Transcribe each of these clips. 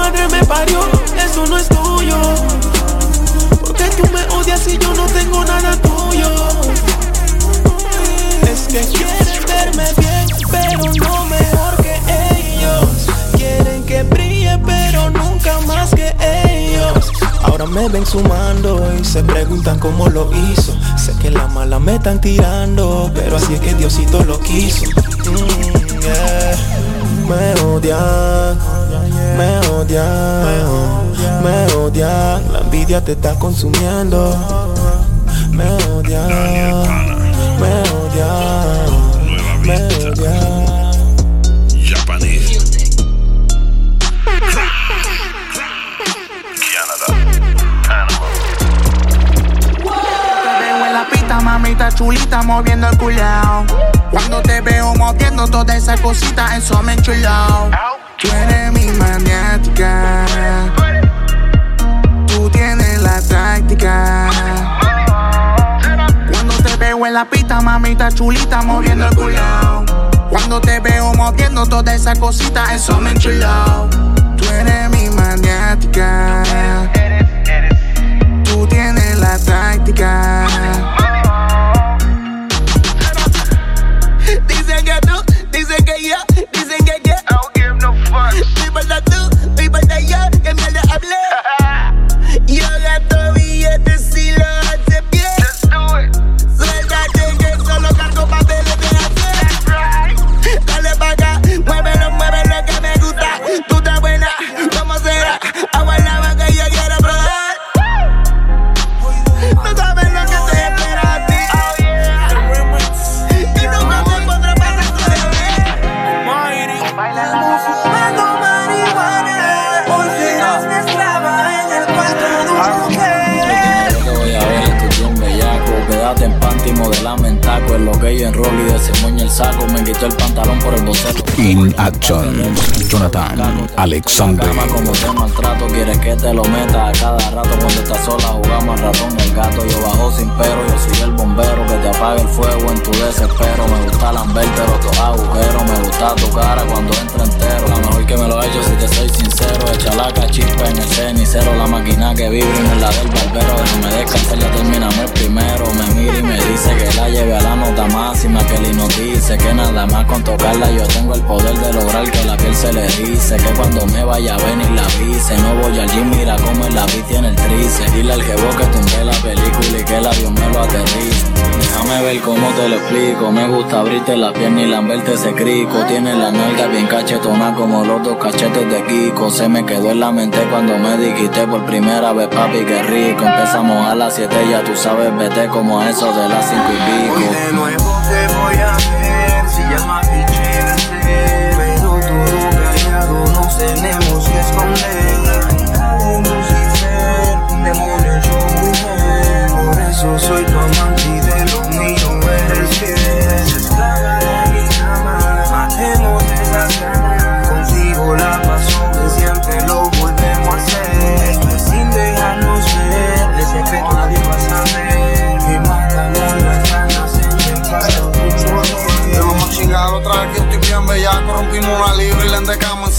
madre me parió, eso no es tuyo. Porque tú me odias y yo no tengo nada tuyo. Es que quieren verme bien, pero no mejor que ellos. Quieren que brille, pero nunca más que ellos. Ahora me ven sumando y se preguntan cómo lo hizo. Sé que la mala me están tirando, pero así es que Diosito lo quiso. Mm, me odian me odian, me odian, me odian. La envidia te está consumiendo. Me odian, me odian, me odian. Japanese. mamita chulita moviendo el culao. Cuando te veo moviendo toda esa cosita, eso me enchulao. Tú maniática. Tú tienes la táctica. Cuando te veo en la pista, mamita chulita, moviendo el culo. Cuando te veo moviendo toda esa cosita, eso me enchiló. Tú eres mi maniática. Tú tienes la táctica. Jonathan Alexander. como te maltrato, quieres que te lo meta a cada rato. Cuando estás sola jugamos al ratón el gato. Yo bajo sin pero, yo soy el bombero que te apaga el fuego en tu desespero. Me gusta lamberte los agujeros. Me gusta tu cara cuando entra entero. La mejor que me lo he hecho si te soy sincero. Echa la chispa en el cenicero. La máquina que vibra en la del barbero. Déjame descansar, ya terminamos el primero. Me mira y me dice que la lleve a la nota máxima. Que él dice que nada más con tocarla yo tengo el poder de lograr que la piel se le dice. Que cuando me vaya a venir la avise. No voy al gym, mira cómo en la vi tiene el trice. Dile al jevo que tumbé la película y que el avión me lo aterrice. Déjame ver cómo te lo explico. Me gusta abrirte la pierna y lamberte ese crico. Tiene la nalga bien cachetona como los dos cachetes de Kiko. Se me quedó en la mente cuando me dijiste por primera vez, papi, qué rico. Empezamos a las 7, ya tú sabes, vete como a eso de las 5 y pico.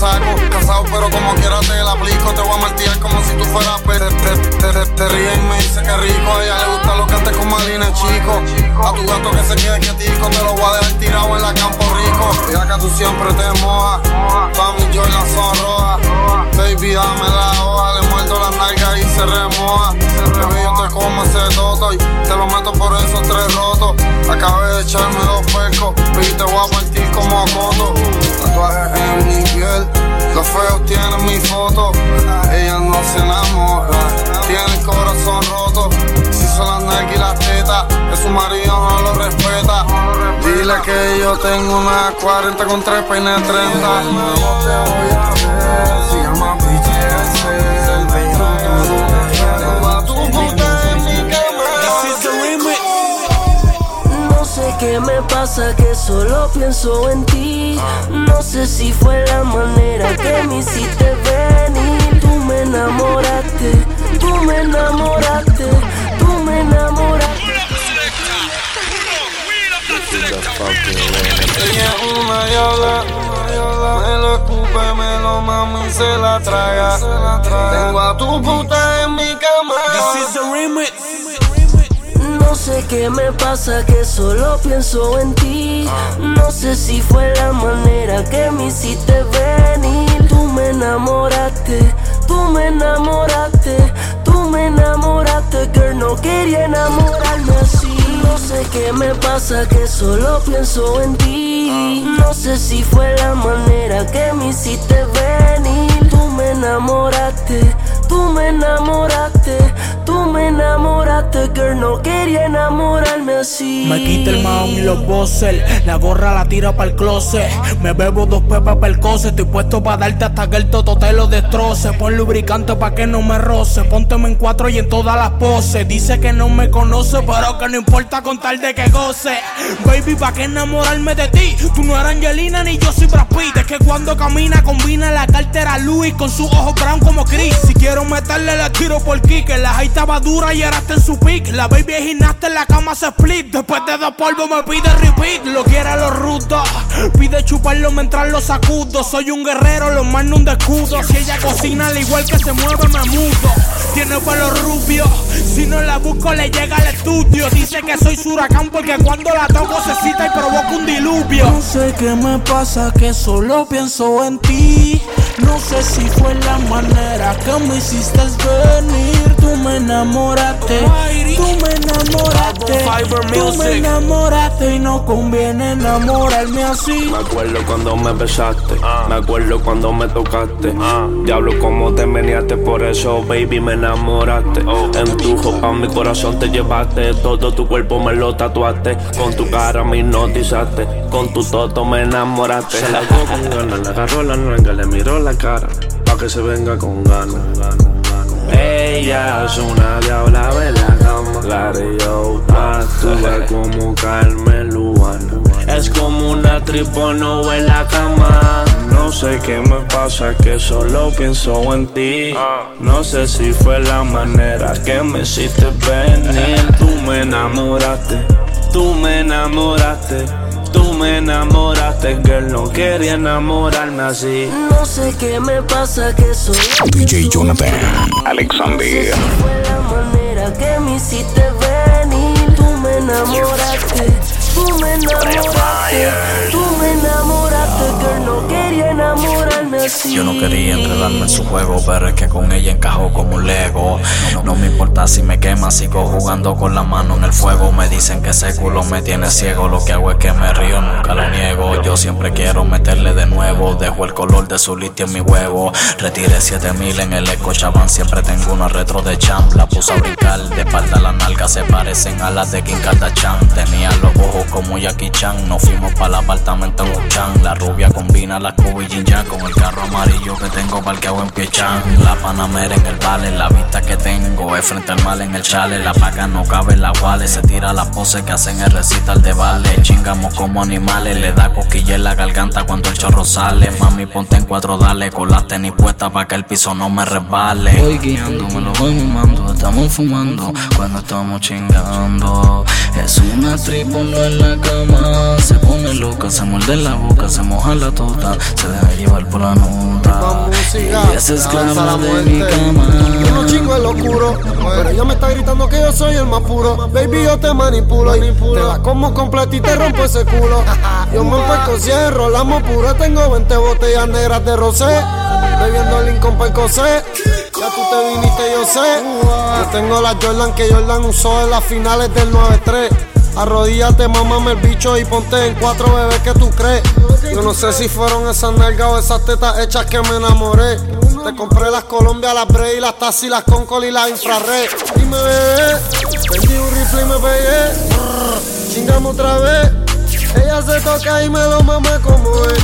Saco Casado pero como quiera te la aplico Te voy a martillar como si tú fueras pe- te, te, te, me dice que rico A ella le gusta lo que antes con Malina chico. A tu gato que se quede quietico Te lo voy a dejar tirado en la Campo Rico. Ya que tú siempre te mojas Pa' mí yo en la son roja Baby dame la hoja Le muerdo las nalgas y se remoja. Baby yo te como ese toto Y te lo meto por esos tres rotos. Acabé de echarme dos pescos Baby te voy a partir como coto Ella no se enamora. Tiene el corazón roto. Si son las nalgas y las tetas Que su marido no lo respeta. Dile que yo tengo una 40 con tres peines 30 te voy a ver. Se qué me pasa, que solo pienso en ti. No sé si fue la manera que me hiciste venir. Tú me enamoraste, tú me enamoraste, tú me enamoraste. Ella es una yola, me lo escupe, me lo mama y se la traga. Tengo a tu puta en mi cama. No sé qué me pasa, que solo pienso en ti. No sé si fue la manera que me hiciste venir. Tú me enamoraste, tú me enamoraste, tú me enamoraste, girl. No quería enamorarme así. No sé qué me pasa, que solo pienso en ti. No sé si fue la manera que me hiciste venir. Tú me enamoraste, tú me enamoraste, tú me enamoraste, girl. No quería enamorarme así. Me quita el maón y los bosses. La gorra la tira para el closet. Me bebo dos pepas para el cose. Estoy puesto para darte hasta que el toto te lo destroce. Pon lubricante para que no me roce. Pónteme en cuatro y en todas las poses. Dice que no me conoce, pero que no importa con tal de que goce. Baby, ¿para qué enamorarme de ti? Tú no eres Angelina ni yo soy Brad Pitt. Es que cuando camina combina la cartera Louis con sus ojos brown como Chris. Si quiero meterle, le tiro por kick. La high estaba dura y ahora en su pick. La baby es gimnasta en la cama se split. Después de dos polvos me pide repeat. Lo quiere los rudos. Pide chuparlo mientras lo sacudo. Soy un guerrero, lo mando un escudo. Si ella cocina al igual que se mueve, me mudo. Tiene pelo rubio. Si no la busco, le llega al estudio. Dice que soy su huracán porque cuando la toco se cita y provoca un diluvio. No sé qué me pasa, que solo pienso en ti. No sé si fue la manera que me hiciste venir. Enamoraste, tú me enamoraste. Tú me enamoraste y no conviene enamorarme así. Me acuerdo cuando me besaste, me acuerdo cuando me tocaste. Diablo, cómo te meneaste, por eso, baby, me enamoraste. En tu ropa mi corazón te llevaste, todo tu cuerpo me lo tatuaste. Con tu cara me hipnotizaste, con tu toto me enamoraste. Se la con ganas, le agarró la nalga, le miró la cara, pa' que se venga con ganas. Ella es una diabla de la cama, la de yo, a tu como caerme Luana. Es como una tripono en la cama. No sé qué me pasa, que solo pienso en ti. No sé si fue la manera que me hiciste venir. Tú me enamoraste, tú me enamoraste. Me enamoraste, girl, no quería enamorarme así. No sé qué me pasa, que soy. DJ Jonathan Alexander. fue la manera que me hiciste venir. Tú me enamoraste, tú me enamoraste, tú me enamoraste, girl, no quería Yo no quería enredarme en su juego, pero es que con ella encajó como un Lego. No, me importa si me quema, sigo jugando con la mano en el fuego. Me dicen que ese culo me tiene ciego. Lo que hago es que me río, nunca lo niego. Yo siempre quiero meterle de nuevo. Dejo el color de su litio en mi huevo. Retiré 7000 en el Chabán. Siempre tengo una retro de champ. La puse a brincar, de espalda a la nalga se parecen a las de Kim Kardashian. Tenía los ojos como Jackie Chan. Nos fuimos para el apartamento en Uchan. La rubia combina las Kobe y ya con el carro amarillo que tengo parqueado en Piechan. La Panamera en el vale, la vista que tengo es frente al mal en el chale. La paga no cabe en la wale, se tira la pose que hacen el recital de vale. Chingamos como animales, le da cosquilla en la garganta cuando el chorro sale. Mami, ponte en cuatro, dale, con las tenis puestas para que el piso no me resbale. Voy guiando, me lo voy mimando, estamos fumando cuando estamos chingando. Es una tripula en la cama, se pone loca, se muerde la boca, se moja la tota, deja llevar por la nota. Y es esclava de mi cama. Yo no chingo en lo oscuro, pero ella me está gritando que yo soy el más puro. Baby, yo te manipulo y te la como completa y te rompo ese culo. Yo me puesto cierro, la pura, tengo 20 botellas negras de rosé. Bebiendo el Lincoln para Ya tú te viniste, yo sé. Yo tengo la Jordan que Jordan usó en las finales del 9-3. Arrodíllate, mamame el bicho y ponte en cuatro bebés que tú crees. Yo no sé si fueron esas nalgas o esas tetas hechas que me enamoré. Te compré las Colombia, las Bray, las Tassi, las Concol y las Infrared. Y me bebé, vendí un rifle y me pegué. Chingamos otra vez. Ella se toca y me lo mama como es.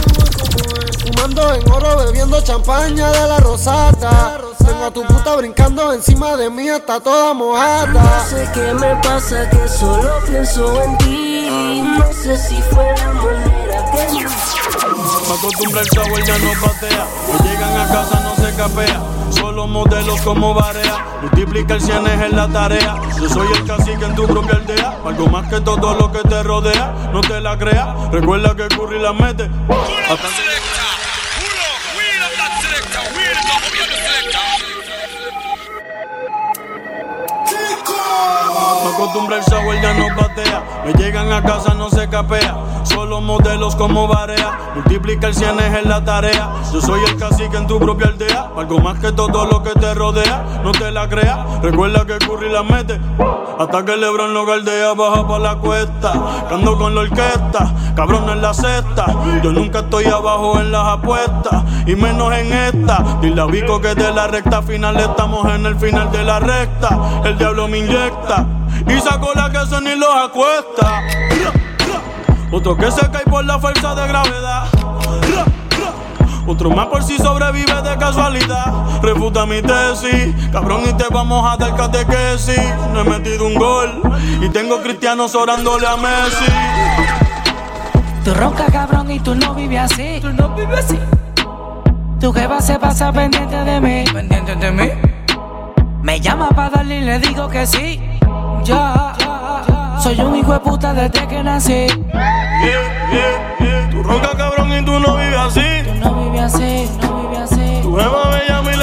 Fumando en oro, bebiendo champaña de la rosata. Tengo a tu puta brincando encima de mí, está toda mojada. No sé qué me pasa, que solo pienso en ti. No sé si que me. Acostumbra el sabor, ya no patea. No llegan a casa, no se capea. Solo modelos como barea. Multiplica el cienes en la tarea. Yo soy el cacique en tu propia aldea. Algo más que todo lo que te rodea. No te la creas. Recuerda que Curry la mete. Me acostumbra el sabor, ya no patea. Me llegan a casa, no se capea. Solo modelos como barea. Multiplica el cienes en la tarea. Yo soy el cacique en tu propia aldea. Algo más que todo lo que te rodea. No te la creas. Recuerda que Curry la mete. Hasta que Lebron lo galdea, baja pa' la cuesta. Cando con la orquesta, cabrón en la cesta. Yo nunca estoy abajo en las apuestas. Y menos en esta. Dile que de la recta final estamos en el final de la recta. El diablo me inyecta. Y saco la que se ni los acuesta. Otro que se cae por la fuerza de gravedad. Otro más por si sobrevive de casualidad. Refuta mi tesis, cabrón, y te vamos a dar catequesis. No he metido un gol y tengo cristianos orándole a Messi. Tú ronca cabrón y tú no vives así. Tú no vives así. Tu jeva se pasa pendiente de mí. Pendiente de mí. Me llama para darle y le digo que sí. Ya. Soy un hijo de puta desde que nací. Yeah, yeah, yeah. Tú ronca cabrón y tú no vives así. Tú no vives así, no vives así. Tu jeva me llama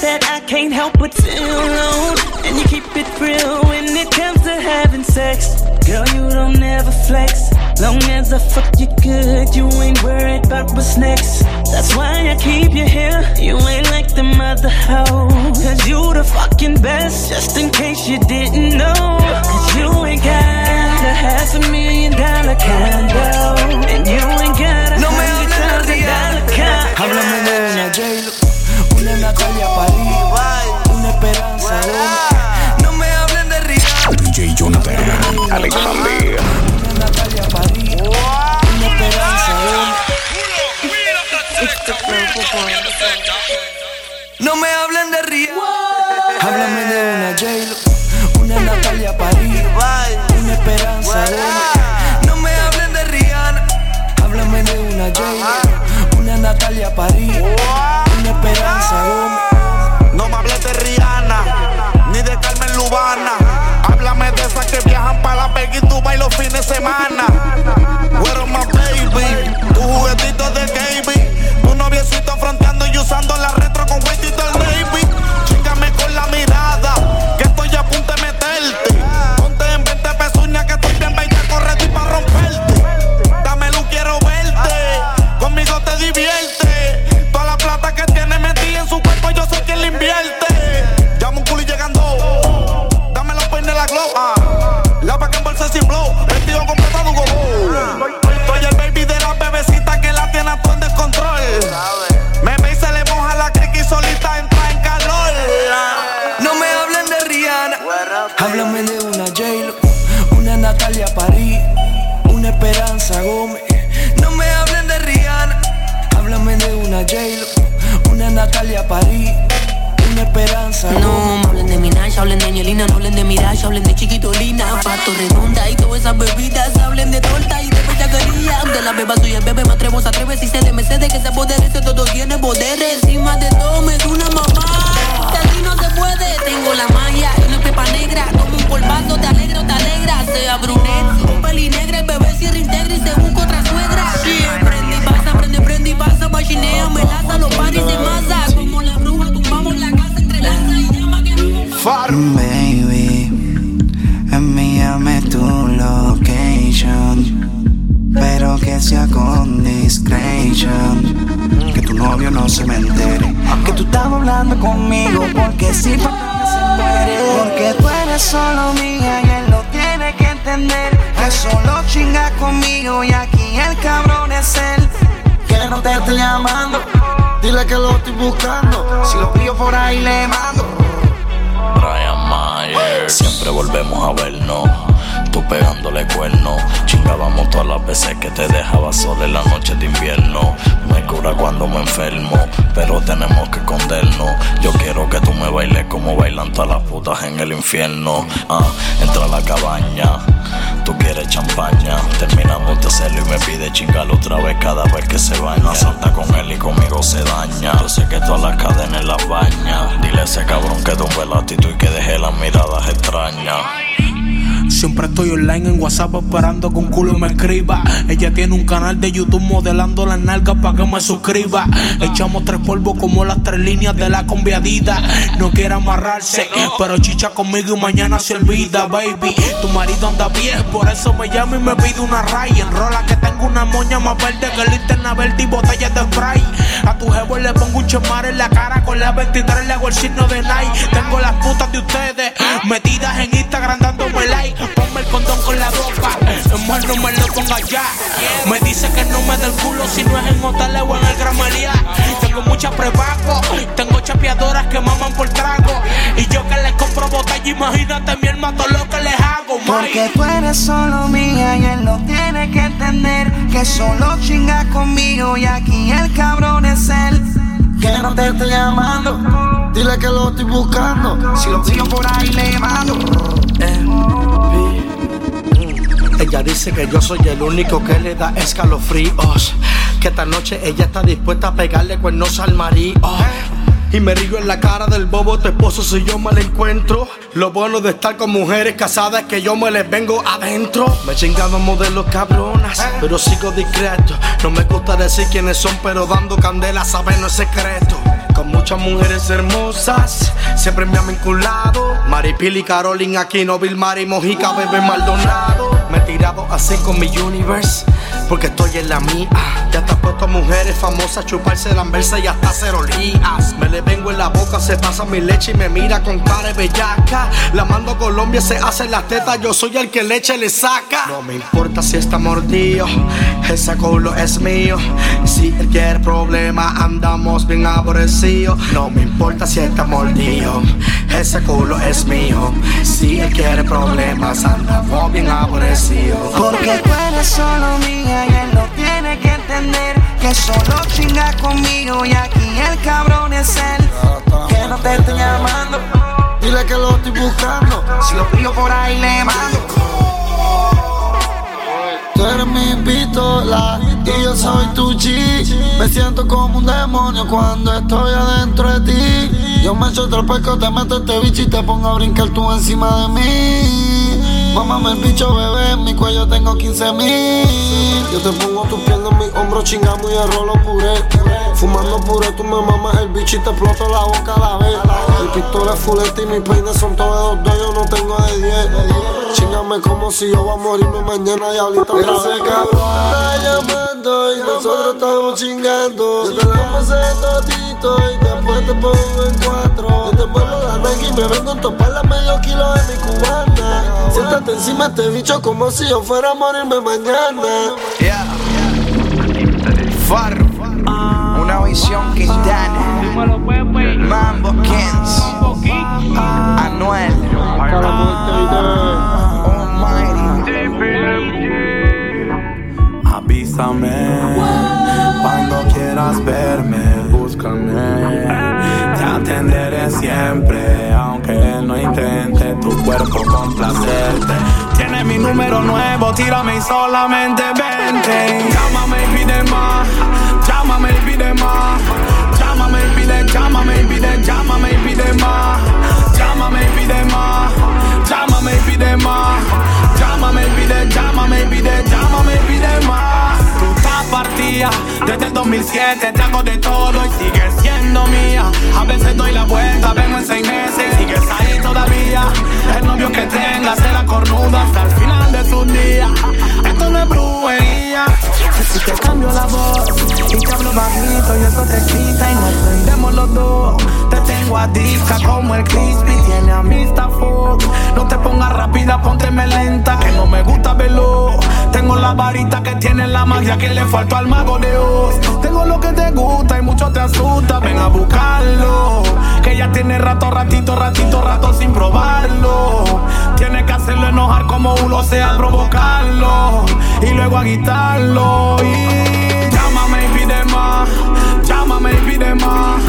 that I can't help but feel alone. And you keep it real when it comes to having sex. Girl, you don't ever flex. Long as I fuck you good, you ain't worried about what's next. That's why I keep you here. You ain't like the mother hoe. Cause you the fucking best, just in case you didn't know. Cause you ain't got a half a million dollar condo. And you ain't got a No hundred thousand dollar car. Háblame de Una Natalia París, una Esperanza No me hablen de Rihanna. DJ Jonathan, Alex Pandilla. Una Natalia París, una Esperanza No me hablen de Rihanna. Háblame de una j una Natalia París, una Esperanza No me hablen de Rihanna. Háblame de una j una Natalia París. No me hables de Rihanna, ni de Carmen Lubana. Háblame de esas que viajan para la Peggy y los fines de semana. Hablen de de Chiquitolina, Pato Redonda y todas esas bebidas, hablen de torta y de bellaquería. De la beba soy el bebé, me atrevo, se atreve, si se le cede que se apodere, ese todo tiene poderes. Encima de todo me es una mamá, que así no se puede. Tengo la magia y la pepa negra, como un polvazo, te alegro, te alegra. Sea brunette, un peli negra, el bebé cierra integra y se busca otra suegra. Yeah, prende y pasa, prende, prende y pasa, machinea, me laza, los paris se masa, como la bruja, tumbamos la casa. Baby, Con discretion. Que tu novio no se me entere. Que tú estás hablando conmigo. Porque si se muere. Porque tú eres solo mía y él lo tiene que entender. Que solo chinga conmigo y aquí el cabrón es él. Que no te estoy llamando. Dile que lo estoy buscando. Si lo pillo por ahí le mando. Brian Myers. Siempre volvemos a vernos. Tú pegándole cuerno. Chingábamos todas las veces que te dejaba sola en la noche de invierno. Me cura cuando me enfermo, pero tenemos que escondernos. Yo quiero que tú me bailes como bailan todas las putas en el infierno. Ah, entra a la cabaña. Tú quieres champaña, terminamos de hacerlo y me pide chingar otra vez cada vez que se baña. Salta con él y conmigo se daña. Yo sé que todas las cadenas las baña. Dile a ese cabrón que tumbe la actitud y que deje las miradas extrañas. Siempre estoy online en WhatsApp esperando que un culo me escriba. Ella tiene un canal de YouTube modelando las nalgas para que me suscriba. Echamos tres polvos como las tres líneas de la conviadita. No quiere amarrarse, pero chicha conmigo y mañana se olvida, baby. Tu marido anda bien, por eso me llama y me pide una ray. Enrola que tengo una moña más verde que linterna verde y botellas de spray. A tu jevo le pongo un chemar en la cara con la 23 le hago el signo de Nike. Tengo las putas de ustedes metidas en Instagram dándome like. Ponme el condón con la boca, más no me lo ponga ya. Me dice que no me dé el culo si no es en hoteles o en el Gramería. Tengo muchas prepago, tengo chapeadoras que maman por trago. Y yo que les compro botella, imagínate mi hermano lo que les hago, Porque tú eres solo mía y él no tiene que entender que solo chingas conmigo y aquí el cabrón es él. Que no te estoy llamando, dile que lo estoy buscando. Si lo pillo por ahí le mando. Ella dice que yo soy el único que le da escalofríos. Que esta noche ella está dispuesta a pegarle cuernos al marido. Y me río en la cara del bobo tu esposo si yo me la encuentro. Lo bueno de estar con mujeres casadas es que yo me les vengo adentro. Me he chingado modelos cabronas, pero sigo discreto. No me gusta decir quiénes son, pero dando candela saben no es secreto. Muchas mujeres hermosas, siempre me han vinculado. Maripili, Carolina, Aquino, Vilmar y Mojica, Bebé Maldonado. Tirado así con mi universe, porque estoy en la mía. Ya está puesto a mujeres famosas, chuparse la anversa y hasta hacer olías. Me le vengo en la boca, se pasa mi leche y me mira con cara de bellaca. La mando a Colombia, se hace las tetas, yo soy el que leche le saca. No me importa si está mordido, ese culo es mío. Si él quiere problema, andamos bien aborrecidos. No me importa si está mordido, ese culo es mío. Si él quiere problemas, andamos bien aborrecidos. Porque tú eres solo mía y él no tiene que entender que solo chinga conmigo y aquí el cabrón es él. Que no te estoy llamando, buscando. Si lo pillo por ahí, le mando. Tú eres mi pistola y yo soy tu chi. Me siento como un demonio cuando estoy adentro de ti. Yo me echo otro pesco, te meto este bicho y te pongo a brincar tú encima de mí. Mámame el bicho, bebé, en mi cuello tengo 15 mil. Yo te pongo tus piernas en mi hombro, chingamos y el rolo puré. Fumando puré, tú me mamas el bicho y te exploto la boca a la vez. El pistola es fulete y mis peines son todos de dos, yo no tengo de 10. Chingame como si yo voy a morirme mañana y ahorita otra vez. Cabrón está llamando y nosotros estamos chingando. Yo te damos ese totito y después te pongo en cuatro. Yo te vuelvo la Nike y me vengo en topar la medio kilo de mi cubana. Siéntate encima este bicho como si yo fuera a morirme mañana. Farro, una visión que Mambo Kings, Cuando quieras verme, búscame. Te atenderé siempre, aunque no intente tu cuerpo complacerte. Tiene mi número nuevo, tírame y solamente vente. Llámame y pide más, llámame y pide más. Llámame y pide, llámame y pide, llámame y pide más. Llámame y pide más, y pide más. Llámame y pide, llámame y pide, llámame y pide más. Tú estás partida desde el 2007, te hago de todo y sigues siendo mía. A veces doy la vuelta, vengo en seis meses sigues ahí todavía. El novio que tengas se la cornuda hasta el final de sus días. Esto no es brujería. Si te cambio la voz y te hablo bajito y eso te excita y nos prendemos los dos. Te tengo adicta como el crispy, tiene amistad fuck. No te pongas rápida, pónteme lenta, que no me gusta verlo. Tengo la varita que tiene la magia que le faltó al mago de Oz. Tengo lo que te gusta y mucho te asusta, ven a buscarlo. Que ya tiene rato, ratito, ratito, rato sin probarlo. Tienes que hacerlo enojar como uno sea provocarlo. Y luego agitarlo. Y Llámame y pide más.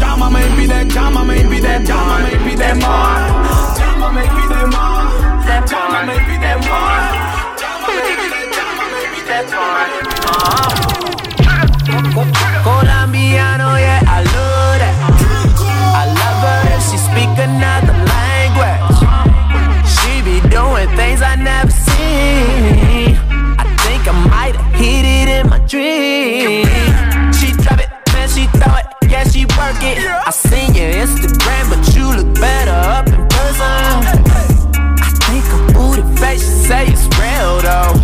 Llámame y pide, llámame y pide, llámame y pide más. Llámame y pide más. Llámame y pide más. Llámame y pide, llámame y pide Colombiano, yeah, I love that. I love her if she speak another language. She be doing things I never seen. I think I might have hit it in my dream. She it. I seen your Instagram, but you look better up in person. I think her booty face, she say it's real though.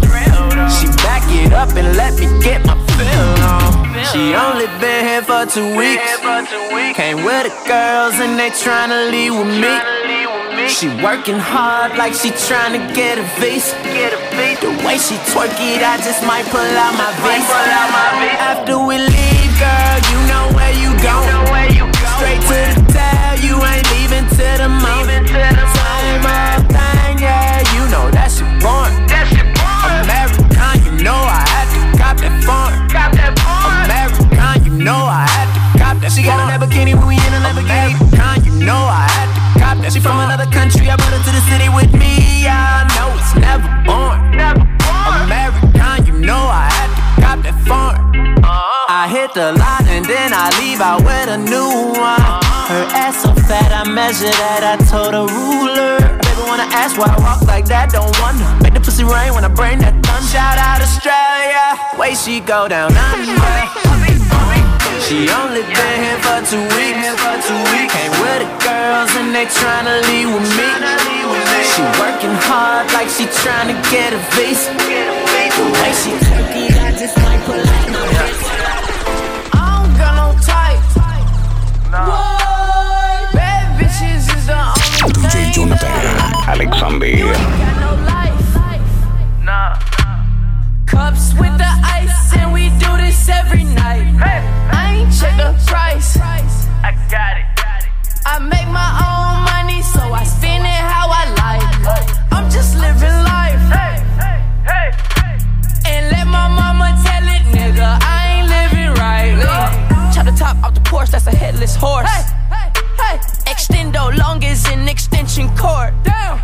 She back it up and let me get my fill on. She only been here for two weeks. Came with the girls and they tryna leave with me. She working hard like she tryna get a visa. The way she twerk it, I just might pull out my visa. After we leave, leave out with a new one. Her ass so fat, I measure that. I told a ruler. Baby, wanna ask why I walk like that? Don't wonder. Make the pussy rain when I bring that thunder. Shout out Australia, way she go down under. She only been here for two weeks. Came with the girls and they tryna leave with me. She working hard like she tryna get a visa. The way she Jonathan Alexander. got no life. Nah. Cups with the ice, and we do this every night. I ain't check the price. I got it. I make my own money, so I spend it how I like. I'm just living life. And let my mama tell it, nigga, I ain't living right. Chop the top off the Porsche, that's a headless horse. Hey. Extendo, long as an extension cord. Damn.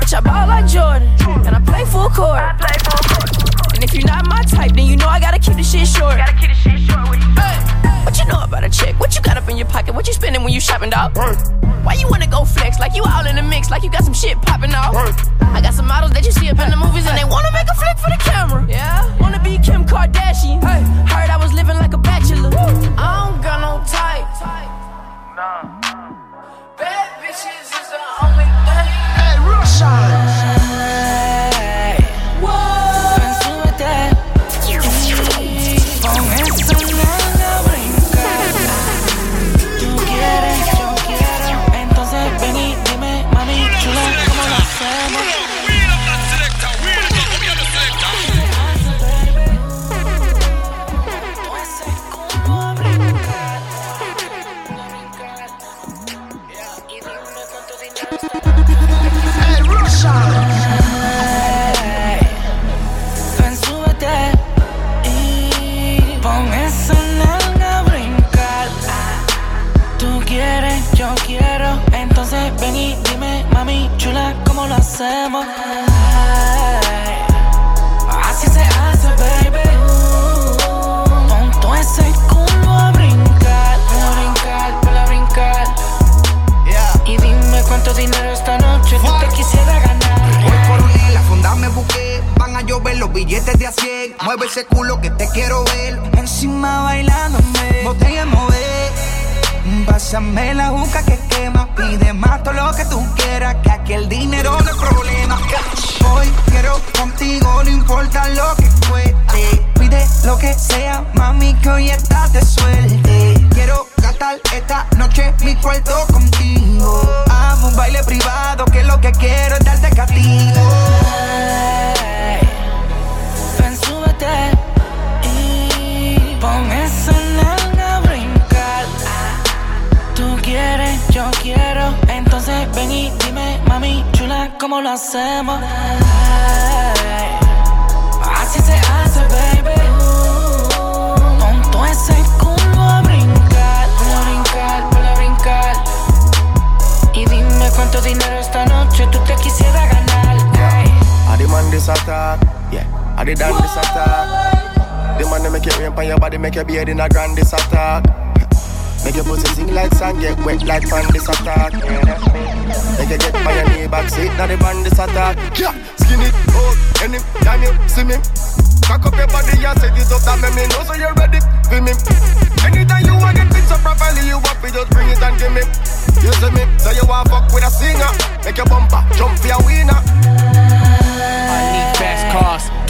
Bitch, I ball like Jordan, and I play full court. I play full court. And if you're not my type, then you know I gotta keep the shit short. Gotta keep the shit short with you. Hey. What you know about a chick? What you got up in your pocket? What you spending when you shopping, dog? Why you wanna go flex? Like you all in the mix, like you got some shit popping off. I got some models that you see up in the movies, and they wanna make a flick for the camera. Yeah, wanna be Kim Kardashian. Heard I was living like a bachelor. I don't got no type. Bad bitches is the only thing. Hey, Rush Ven,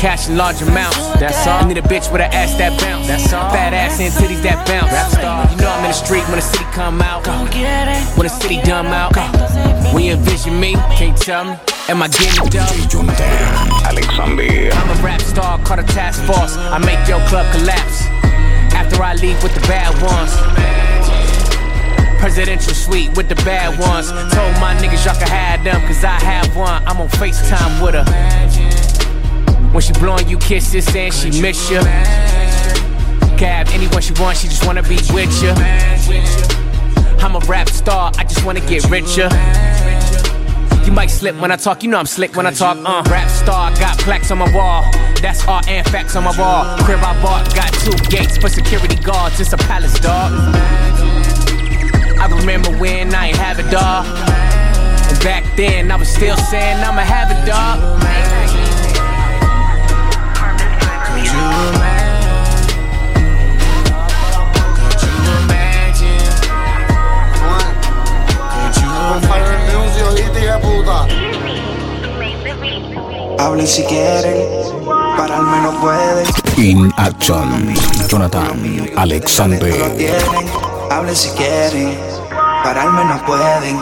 cash in large amounts. That's all. I need a bitch with an ass that bounce. That's all. Fat ass and titties that bounce. Rap star. You know I'm in the street when the city come out. When the city dumb out. When you envision me, can't tell me. Am I getting it done? Alexander. I'm a rap star, called a task force. I make your club collapse. After I leave with the bad ones. Presidential suite with the bad ones. Told my niggas y'all can have them, cause I have one. I'm on FaceTime with her. When she blowing you kisses and she miss you. Have anyone she wants, she just wanna be with you. I'm a rap star, I just wanna get richer. You might slip when I talk, you know I'm slick when I talk. Uh, rap star, got plaques on my wall. That's art and facts on my wall. Crib I bought, got two gates for security guards. It's a palace, dog. I remember when I ain't have a dog. And back then I was still saying I'ma have a dog. Hablen si quieren, pararme no pueden. In Action, Jonathan Alexander. hablen si quieren, pararme no pueden.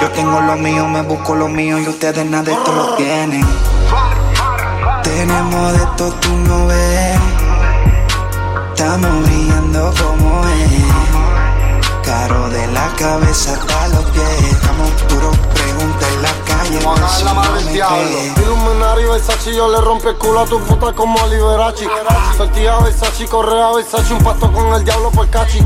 Yo tengo lo mío, me busco lo mío y ustedes nada de esto lo tienen. Tenemos de esto, tú no ves. Estamos brillando como es. Caro de la cabeza hasta los pies. Estamos puros preguntas en la. Juan la madre del diablo. Menari Versace, yo le rompe el culo a tu puta como Liberace. Sortija Versace, correa Versace, un pasto con el diablo por cachi.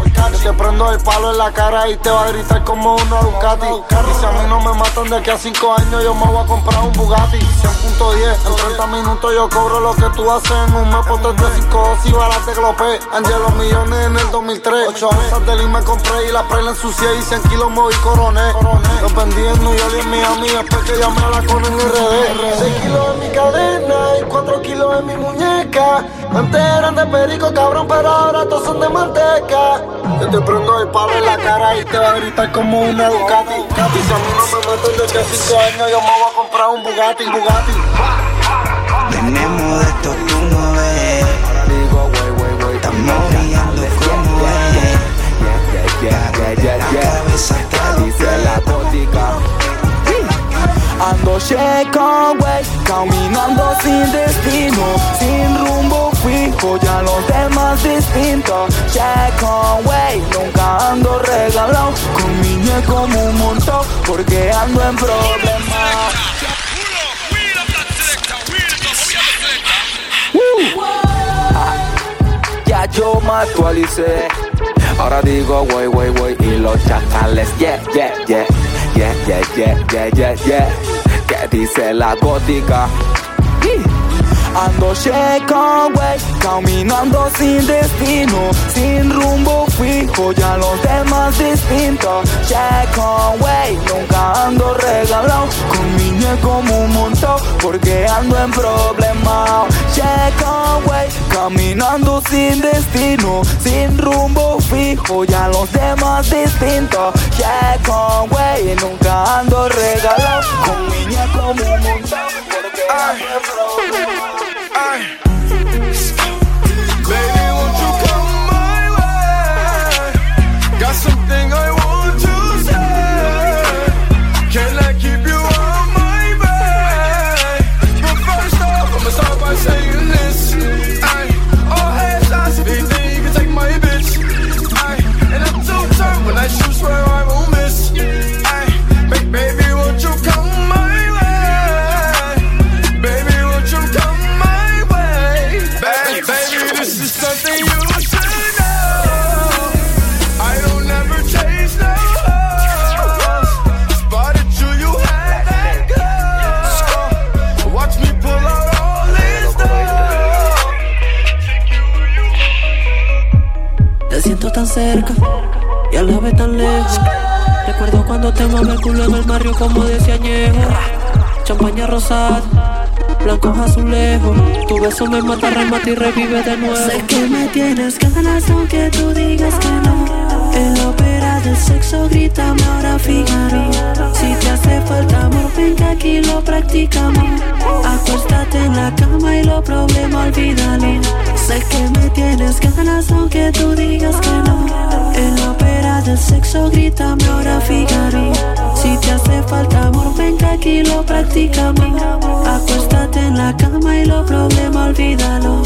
Te prendo el palo en la cara y te va a gritar como una Ducati. Y si a mí no me mata matan de que a 5 años yo me voy a comprar un Bugatti 100.10 En 30 minutos yo cobro lo que tú haces en un mes Por 35 y balas de glopé Angelo millones en el 2003 8 onzas de me compré y la prela ensucié Y 100 kilos moví coroné Los vendí en New York y en Miami Después que a la con en RD 6 kilos en mi cadena y 4 kilos en mi muñeca. Antes eran de perico cabrón pero ahora todos son de manteca. Yo te prendo el palo en la cara y te va a gritar como una Ducati. Si a mí no me matan de que a 5 años yo me voy a comprar un Bugatti, Bugatti. Venimos de esto, tú no ves. Estamos guiando como es. La cabeza está Dice la gótica. Ando checo, wey, caminando sin destino, sin rumbo fijo, ya los demás distintos. Checo, wey, nunca ando regalado, con mi como un montón, porque ando en problemas. Ya yo me actualicé. Ahora digo wey, wey, wey y los chacales, yeah, yeah, yeah, yeah, yeah, yeah, yeah, yeah, yeah. ¿Qué dice la gótica? Ando checo, caminando sin destino, sin rumbo fijo, ya los demás distintos. Checo, wey, nunca ando regalado, con mi como un montón, porque ando en problemas. Checo, wey, caminando sin destino, sin rumbo fijo, ya los demás distintos. Checo, wey, nunca ando regalado, con mi como un montón, porque ando en Baby, won't you come my way? Got something tan lejos. Recuerdo cuando te el culo en el barrio como decía añejo. Champaña rosada, blancos azulejos. Tu beso me mata, remata y revive de nuevo. Sé que me tienes ganas aunque tú digas que no. En la ópera del sexo grítame ahora Figaro. Si te hace falta amor, ven que aquí lo practicamos. Acuéstate en la cama y los problemas olvídalo. Sé que me tienes ganas aunque tú digas que no. En la ópera del sexo grítame ahora Figaro. Si te hace falta amor, ven que aquí lo practicamos. Acuéstate en la cama y los problemas olvídalo.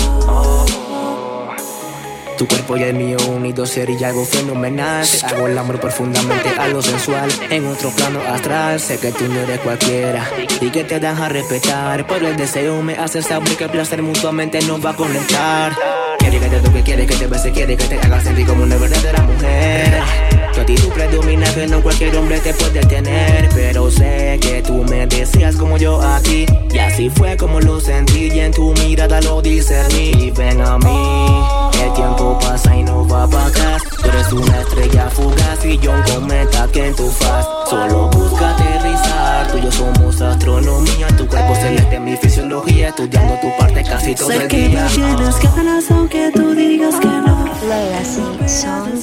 Tu cuerpo y el mío unidos sería algo fenomenal Te hago el amor profundamente a lo sensual En otro plano astral Sé que tú no eres cualquiera Y que te a respetar Pero el deseo me hace saber que el placer mutuamente nos va a conectar Que te toque, quiere que te bese Quiere que te haga sentir como una verdadera mujer actitud predomina que no cualquier hombre te puede tener Pero sé que tú me deseas como yo a ti Y así fue como lo sentí Y en tu mirada lo discerní Ven a mí el tiempo pasa y no va para atrás. Tú eres una estrella fugaz y yo un cometa que en tu faz. Solo busca aterrizar. Tú y yo somos astronomía. Tu cuerpo celeste, mi fisiología. Estudiando tu parte casi todo Sé el que día. me tienes ganas aunque tú digas que no.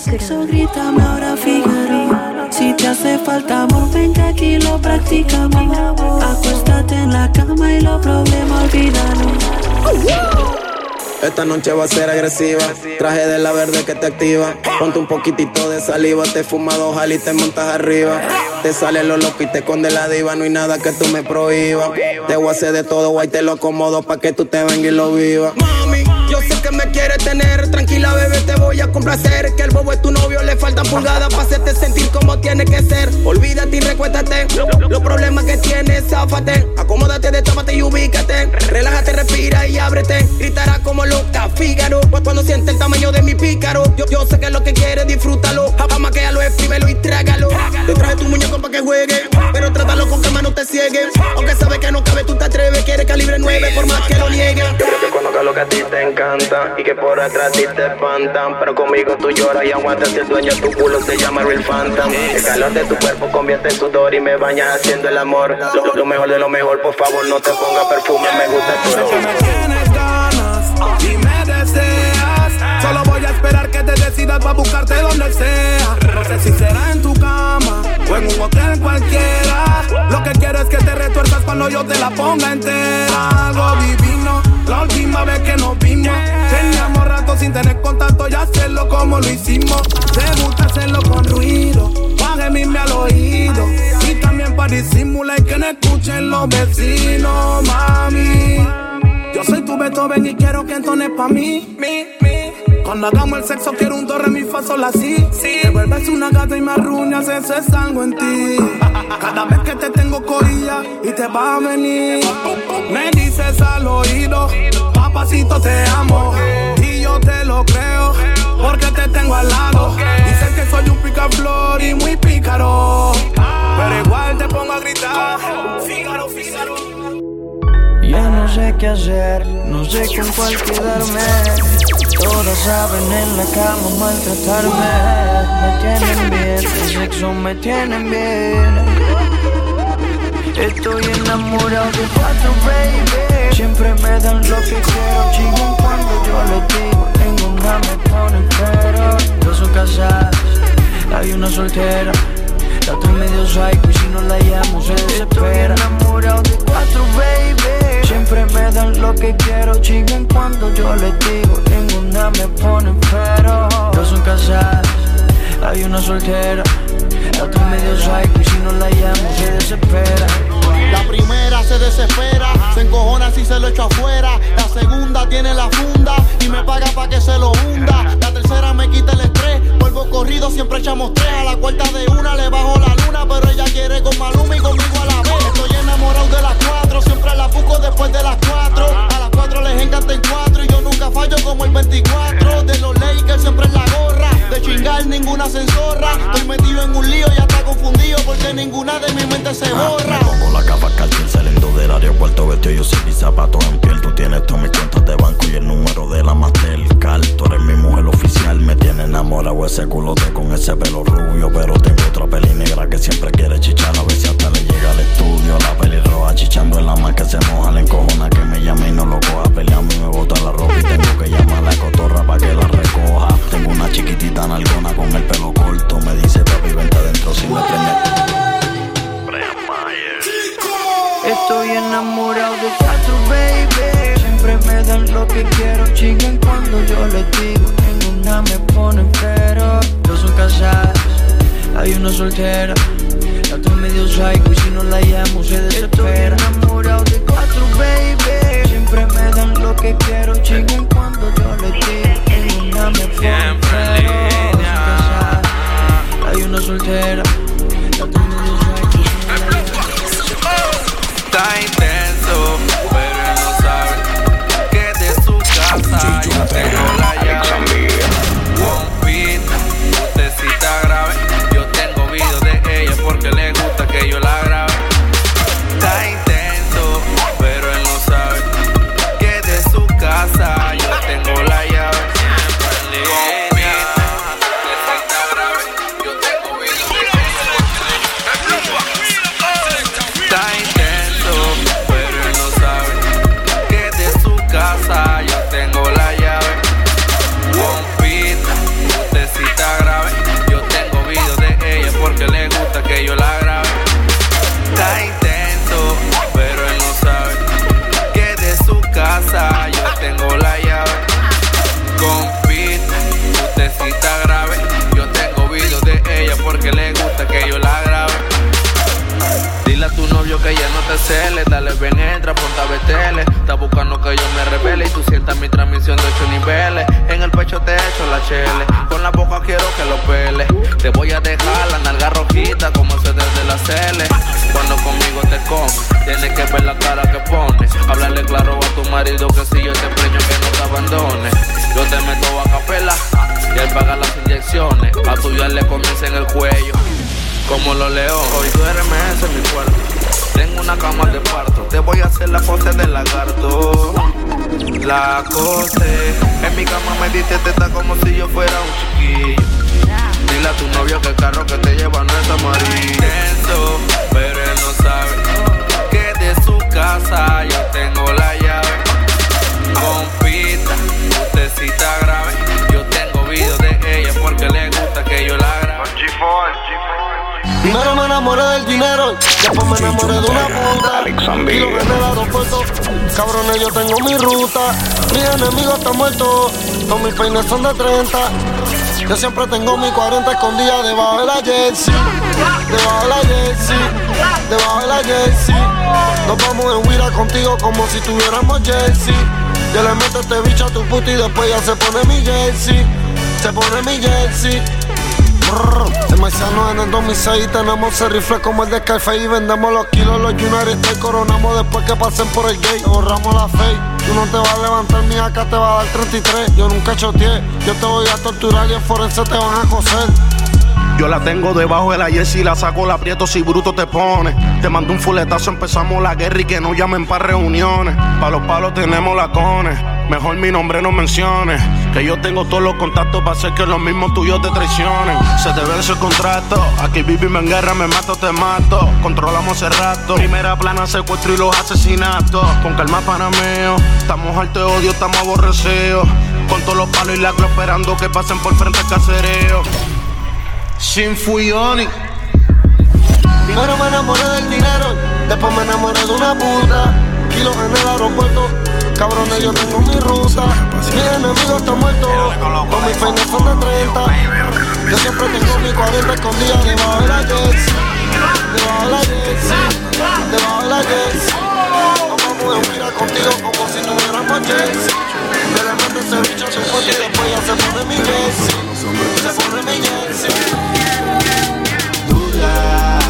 Sexo grítame ahora Figaro. Si te hace falta amor, ven que aquí lo practicamos. Acuéstate en la cama y los problemas olvídalo. Esta noche va a ser agresiva. Traje de la verde que te activa. Ponte un poquitito de saliva. Te fuma dos y te montas arriba. Te sale lo loco y te esconde la diva. No hay nada que tú me prohíbas. Te voy a hacer de todo, guay, te lo acomodo pa' que tú te vengas y lo vivas. Yo sé que me quieres tener. Tranquila, bebé, te voy a complacer. Que el bobo es tu novio, le faltan pulgadas para hacerte sentir como tiene que ser. Olvídate y recuéstate. Lo- Los problemas que tienes, záfate. Acomódate, destápate y ubícate. Relájate, respira y ábrete. Gritará como loca, Fígaro. Pues Cuando siente el tamaño de mi pícaro. Yo, sé que lo que quieres, disfrútalo. Amaquéalo, exprímelo y trágalo. Te traje tu muñeco pa' que juegue. Pero trata Mátalo con que no te cieguen. Aunque sabes que no cabe, tú te atreves. Quiere calibre 9 por más que lo nieguen. Yo te conozco lo que a ti te encanta y que por atrás ti te espantan. Pero conmigo tú lloras y aguantas el dueño tu culo se llama Real Phantom. El calor de tu cuerpo convierte en sudor y me bañas haciendo el amor. Lo, lo mejor de lo mejor, por favor, no te pongas perfume, me gusta tu olor. tienes ganas y me deseas. Solo voy a esperar que te decidas para buscarte donde sea. No sé si será en tu cama o en un hotel cualquiera. Lo que quiero es que te retuerzas cuando yo te la ponga entera. Algo divino, la última vez que nos vimos. Teníamos rato sin tener contacto y hacerlo como lo hicimos. Te gusta hacerlo con ruido, pa' gemirme al oído. Y también para disimular que no escuchen los vecinos, mami. Yo soy tu Beethoven y quiero que entones pa' mí. Cuando hagamos el sexo quiero un do, re, mi, fa, sol, así. Te vuelves una gata y me arruñas, eso es algo en ti. Cada vez que te tengo corilla y te va a venir. Me dices al oído, papacito te amo. Y yo te lo creo, porque te tengo al lado. Dices que soy un picaflor y muy pícaro. Pero igual te pongo a gritar. Fígaro, Fígaro. Ya no sé qué hacer, no sé con cuál quedarme. Todas saben en la cama maltratarme. Me tienen bien, el sexo me tienen bien. Estoy enamorado de cuatro, baby. Siempre me dan lo que quiero, chingón cuando yo les digo. Ninguna me pone pero. Dos son casadas, hay una soltera. La otra es medio psycho y si no la llamo se desespera. Estoy enamorado de cuatro, baby. Siempre me dan lo que quiero, chingan cuando yo les digo. Ninguna me pone pero. Dos son casadas, hay una soltera. La otra medio psycho y si no la llamo se desespera. La primera se desespera, se encojona si se lo echo afuera. La segunda tiene la funda y me paga pa' que se lo hunda. La tercera me quita el estrés, vuelvo corrido, siempre echamos tres. A la cuarta de una le bajo la luna, pero ella quiere con Maluma y conmigo a la vez. Estoy enamorado de las cuatro, siempre la busco después de las cuatro. A las cuatro les encanta en cuatro y yo nunca fallo como el 24. De los Lakers siempre en la gorra, de chingar ninguna se enzorra. Estoy metido en un lío y hasta confundido porque ninguna de mi mente se borra. Pongo la capa cartel saliendo del aeropuerto vestido yo sin mis zapatos como los leones. Hoy duerme en mi cuarto. una cama de parto. Te voy a hacer la pose del lagarto. La acosté. En mi cama me diste teta como si yo fuera un chiquillo. Dile a tu novio que el carro que te lleva no es amarillo. pero él no sabe que de su casa yo tengo la llave. Compita, necesita grave. Yo tengo video de ella porque le gusta que yo la grabe. Primero me enamoré del dinero, después me enamoré de una puta. Y lo en el aeropuerto, cabrones, yo tengo mi ruta. Mis enemigos están muertos, todos mis peines son de 30. Yo siempre tengo mi 40 escondida debajo de la jersey. Debajo de la jersey, debajo de la jersey. Nos vamos en huira contigo como si tuviéramos jersey. Yo le meto este bicho a tu puta y después ya se pone mi jersey. Se pone mi jersey. El marciano en el 2006 tenemos el rifle como el de Scarface y vendemos los kilos, los United States coronamos después que pasen por el gate. Borramos la fe, tú no te vas a levantar, mi acá te va a dar 33. Yo nunca choteé, yo te voy a torturar y en forense te van a coser. Yo la tengo debajo de la jersey, la saco, la aprieto si bruto te pone. Te mando un fuletazo, empezamos la guerra y que no llamen para reuniones. Pa' los palos tenemos lacones, mejor mi nombre no menciones. Que yo tengo todos los contactos para hacer que los mismos tuyos te traicionen. Se te vence el contrato, aquí vivimos en guerra, me mato, te mato. Controlamos el rato, primera plana, secuestro y los asesinatos. Con calma panameo, estamos alto de odio, estamos aborrecidos. Con todos los palos y la esperando que pasen por frente al casereo. Sin Fuyoni. Primero me enamoré del dinero, después me enamoré de una puta. Kilos en el aeropuerto, cabrones, yo tengo mi ruta. Mis enemigos están muertos, con mis peines son de 30. Yo siempre tengo mi 40 escondida debajo de la jersey. Debajo de la jersey, debajo de la. Nos vamos a huir contigo como si tuviéramos jersey. Me meto ese bicho su puerta y después ya se pone mi jersey. Se pone mi jersey. Bien,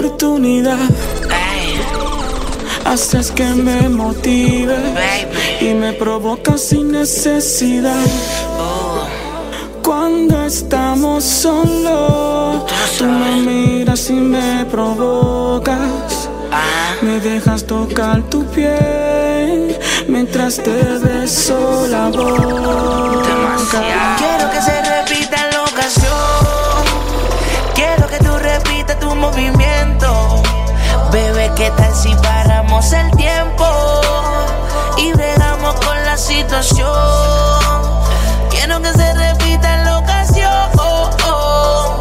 oportunidad. Haces que me motive y me provoca sin necesidad. Cuando estamos solos, tú me miras y me provocas. Me dejas tocar tu piel mientras te beso la boca. Quiero que se repita la ocasión. Quiero que tú repitas tu movimiento. ¿Qué tal si paramos el tiempo? Y bregamos con la situación. Quiero que se repita la ocasión.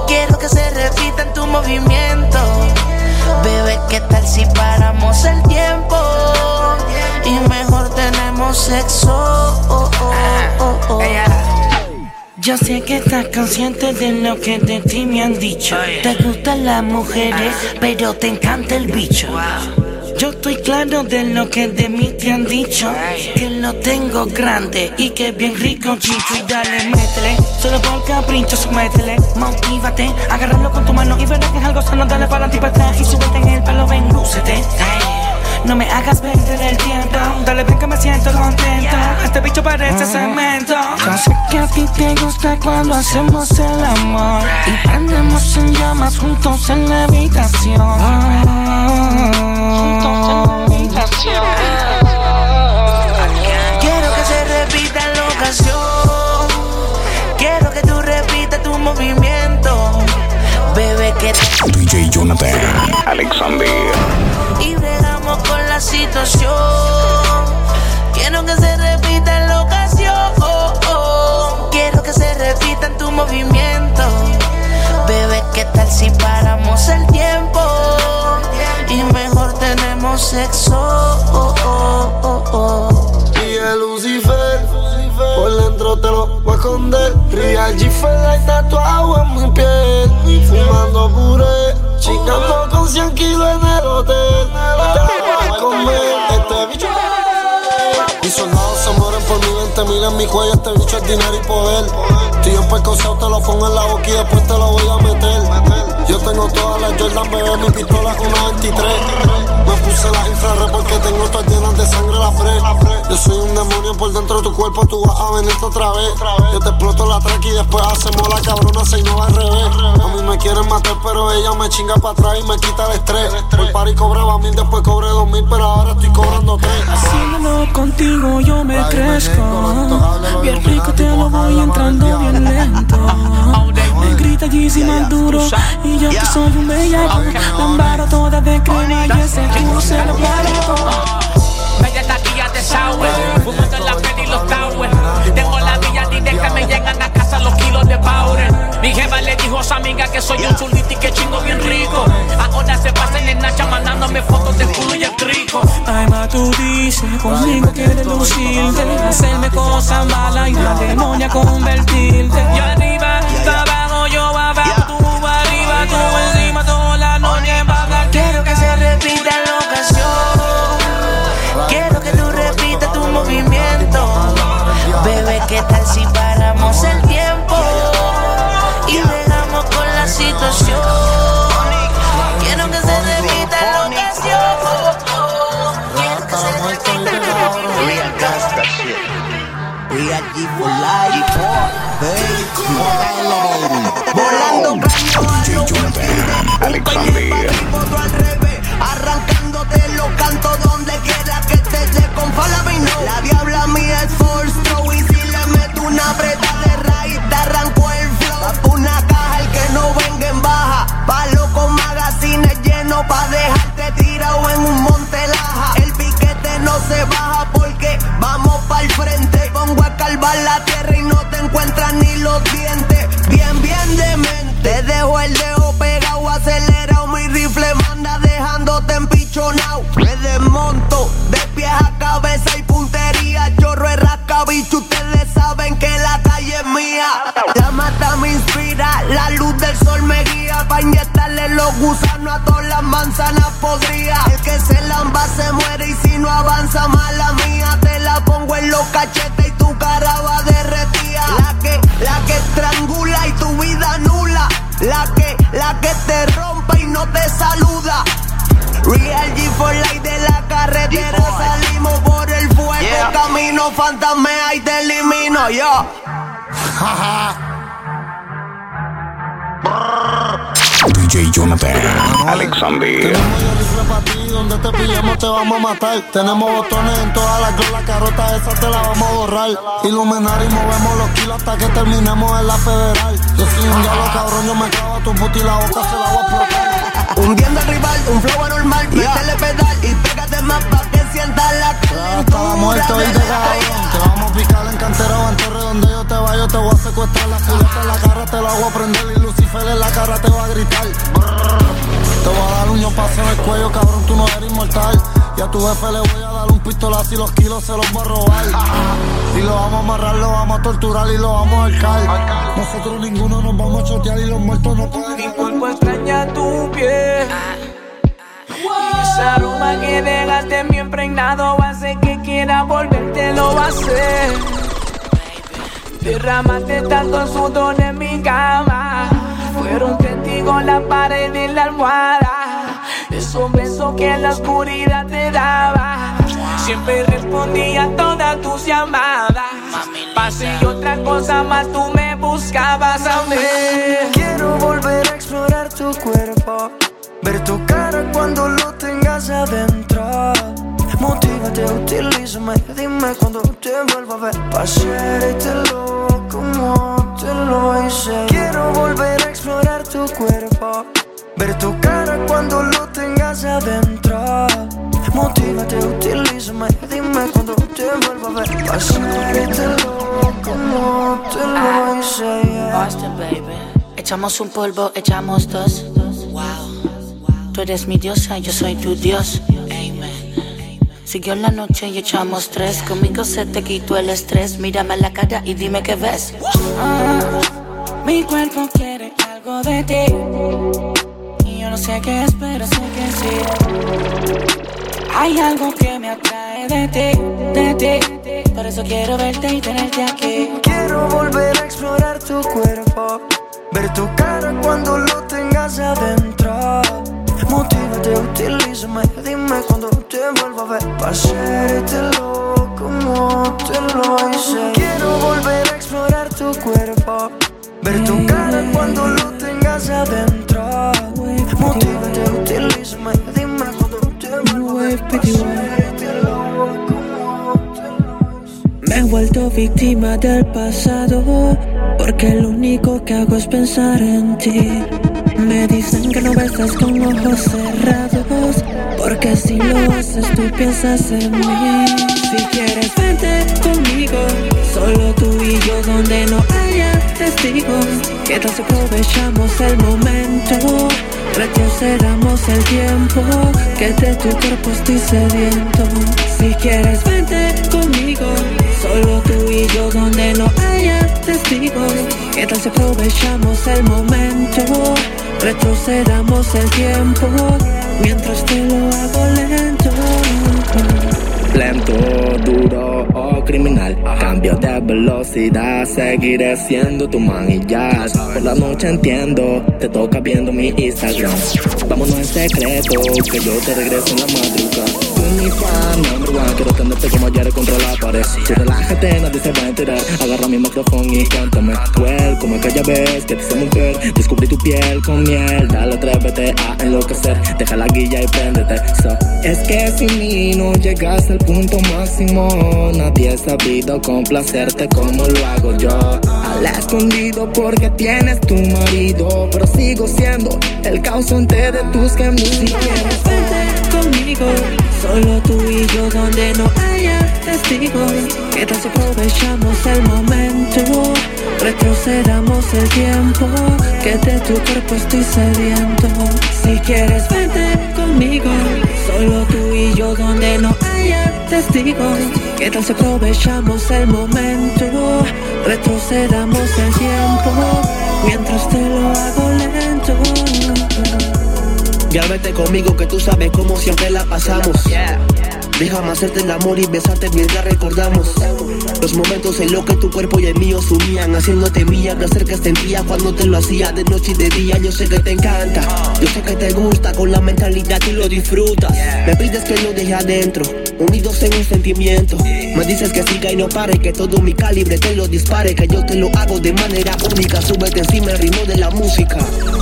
Quiero que se repita en tu movimiento. Bebé, ¿qué tal si paramos el tiempo? Y mejor tenemos sexo. Yo sé que estás consciente de lo que de ti me han dicho. Te gustan las mujeres, pero te encanta el bicho. Yo estoy claro de lo que de mí te han dicho. Que lo tengo grande y que bien rico chicho. Y dale, métele, solo por capricho, sométele. Motívate, agárralo con tu mano y verás que es algo sano. Dale para y para atrás y súbete en el palo, ven, lúcete. Ay. No me hagas perder el tiempo. Dale, ven que me siento contento. Este bicho parece cemento. Yo sé que a ti te gusta cuando hacemos el amor. Y prendemos en llamas juntos en la habitación. Juntos en la habitación. Quiero que se repita la ocasión. Quiero que tú repitas tu movimiento. Bebé, que DJ Jonathan Alexander. Situación. Quiero que se repita la ocasión. Quiero que se repita en tu movimiento. Bebé, ¿qué tal si paramos el tiempo? Y mejor tenemos sexo. Y el Lucifer, por dentro te lo voy a esconder. Real G-Fed tatuado en mi piel. Fumando puré, chingando con 100 kilos en el hotel. Te en mi cuello, este bicho es dinero y poder. Si yo percosado te lo pongo en la boca y después te lo voy a meter. Yo tengo todas las Jordan, bebé, mi pistola una 23. Me las infrarred porque tengo todas llenas de sangre la fre. Yo soy un demonio por dentro de tu cuerpo, tú vas a venirte otra vez. Yo te exploto la track y después hacemos la cabrona, se no al revés. A mí me quieren matar, pero ella me chinga para atrás y me quita el estrés. Por par y cobraba mil, después cobré dos mil, pero ahora estoy cobrando tres. Haciéndolo contigo yo me crezco. Bien rico te lo voy entrando bien lento. Me grita Yeezy más duro y yo que soy un bellaco. Lambaro toda de crema y ese lo paro. Media taquilla de sour, fumando en la peli y los towers. Tengo la villa directa, me llegan a casa los kilos de powder. Mi jefa le dijo a su amiga que soy un chulito y que chingo bien rico. Ahora se pasan en Nacha mandándome fotos de culo y el crico. Ay, ma, tú dices conmigo quieres lucirte, hacerme cosas malas y la demonia convertirte. Yo arriba, abajo, yo abajo, tú arriba, tú encima, toda la noche movimiento. Bebé, ¿qué tal si paramos el tiempo? Y dejamos con la situación. Quiero que se repita la ocasión. Quiero que se repita la shit. Real G for life. Volando Jonathan Alexander. Meto El que se lamba se muere y si no avanza, mala mía. Te la pongo en los cachetes y tu cara va derretida. La que, la que estrangula y tu vida nula. La que, la que te rompe y no te saluda. Real G for life de la carretera salimos por el fuego. Camino fantasmea y te elimino yo. DJ Jonathan Alexander. ti, donde te pillemos te vamos a matar. Tenemos botones en todas las glow, la carota esa te la vamos a borrar. Iluminar y movemos los kilos hasta que terminemos en la federal. Yo soy un diablo cabrón, yo me clavo a tu puta y la boca se la voy a explotar. Hundiendo al rival, un flow anormal, métele pedal y pégate más pa' que sientas la Estaba muerto y de cabrón. Picar en cantero o en torre donde yo te vaya, yo te voy a secuestrar la culata en la cara, te la voy a prender y Lucifer en la cara te va a gritar. Brrr. Te voy a dar un ñopazo en el cuello, cabrón, tú no eres inmortal. Y a tu jefe le voy a dar un pistolazo y los kilos se los voy a robar. Y lo vamos a amarrar, lo vamos a torturar y lo vamos a arcar. Nosotros ninguno nos vamos a chotear y los muertos no pueden. Mi cuerpo extraña tu piel. Y ese aroma que dejaste en mi impregnado hace que quiera volverte, lo va a hacer. Derramaste tanto sudor en mi cama. Fueron testigos la pared y la almohada. Esos besos que en la oscuridad te daba. Siempre respondía a todas tus llamadas. Pasé y otra cosa más, tú me buscabas a mí. Quiero volver a explorar tu cuerpo. Ver tu cara cuando lo tengas adentro. Motívate, utilízame. Dime cuando te vuelva a ver. Pa' hacértelo como te lo hice. Quiero volver a explorar tu cuerpo. Ver tu cara cuando lo tengas adentro. Motívate, utilízame. Dime cuando te vuelva a ver. Pa' hacértelo como te lo hice. yeah. Baby. Echamos un polvo, echamos dos. Tú eres mi diosa, yo soy tu dios. Siguió la noche y echamos tres. Conmigo se te quitó el estrés. Mírame la cara y dime qué ves. Ah, mi cuerpo quiere algo de ti. Y yo no sé qué es, pero sé que sí. Hay algo que me atrae de ti, de ti. Por eso quiero verte y tenerte aquí. Quiero volver a explorar tu cuerpo. Ver tu cara cuando lo tengas adentro. Motívate, utilízame. Dime cuando te vuelvo a ver. Pa' hacértelo como te lo hice. Quiero volver a explorar tu cuerpo. Ver tu cara cuando lo tengas adentro. Motívate, utilízame. Dime cuando te vuelvo a ver. Pa' hacértelo Me he vuelto víctima del pasado, porque lo único que hago es pensar en ti. Me dicen que no besas con ojos cerrados, porque si lo haces tú piensas en mí. Si quieres vente conmigo, solo tú y yo donde no haya testigos. ¿Qué tal si aprovechamos el momento? Retrocedamos el tiempo, que de tu cuerpo estoy sediento. Si quieres vente conmigo, solo tú y yo donde no haya testigos. ¿Qué tal si aprovechamos el momento? Retrocedamos el tiempo, mientras te lo hago lento. Lento, duro o criminal. Cambio de velocidad, seguiré siendo tu man y ya. Por la noche entiendo, te toca viendo mi Instagram. Vámonos en secreto, que yo te regreso en la madrugada. Tú mi fan, number one, quiero tenerte como ayer contra la pared. Si relájate, nadie se va a enterar. Agarra mi micrófono y cántame. Well, como aquella vez que te hice mujer, descubrí tu piel con miel. Dale, atrévete a enloquecer. Deja la guilla y préndete. So, es que sin mí no llegas al punto máximo. Nadie ha sabido complacerte como lo hago yo. Al escondido porque tienes tu marido. Pero sigo siendo el causante de tus gemidos. Conmigo, solo tú y yo donde no haya testigos. ¿Qué tal aprovechamos el momento? Retrocedamos el tiempo, que de tu cuerpo estoy sediento. Si quieres vente conmigo, solo tú y yo donde no haya testigos. ¿Qué tal si aprovechamos el momento? Retrocedamos el tiempo, mientras te lo hago lento. Ya vete conmigo que tú sabes cómo siempre la pasamos. Déjame hacerte el amor y besarte mientras recordamos Los momentos en los que tu cuerpo y el mío se unían Haciéndote mía, placer que sentía cuando te lo hacía de noche y de día Yo sé que te encanta, yo sé que te gusta Con la mentalidad que lo disfrutas Me pides que lo deje adentro, unidos en un sentimiento. Me dices que siga y no pare, que todo mi calibre te lo dispare Que yo te lo hago de manera única. Súbete encima el ritmo de la música.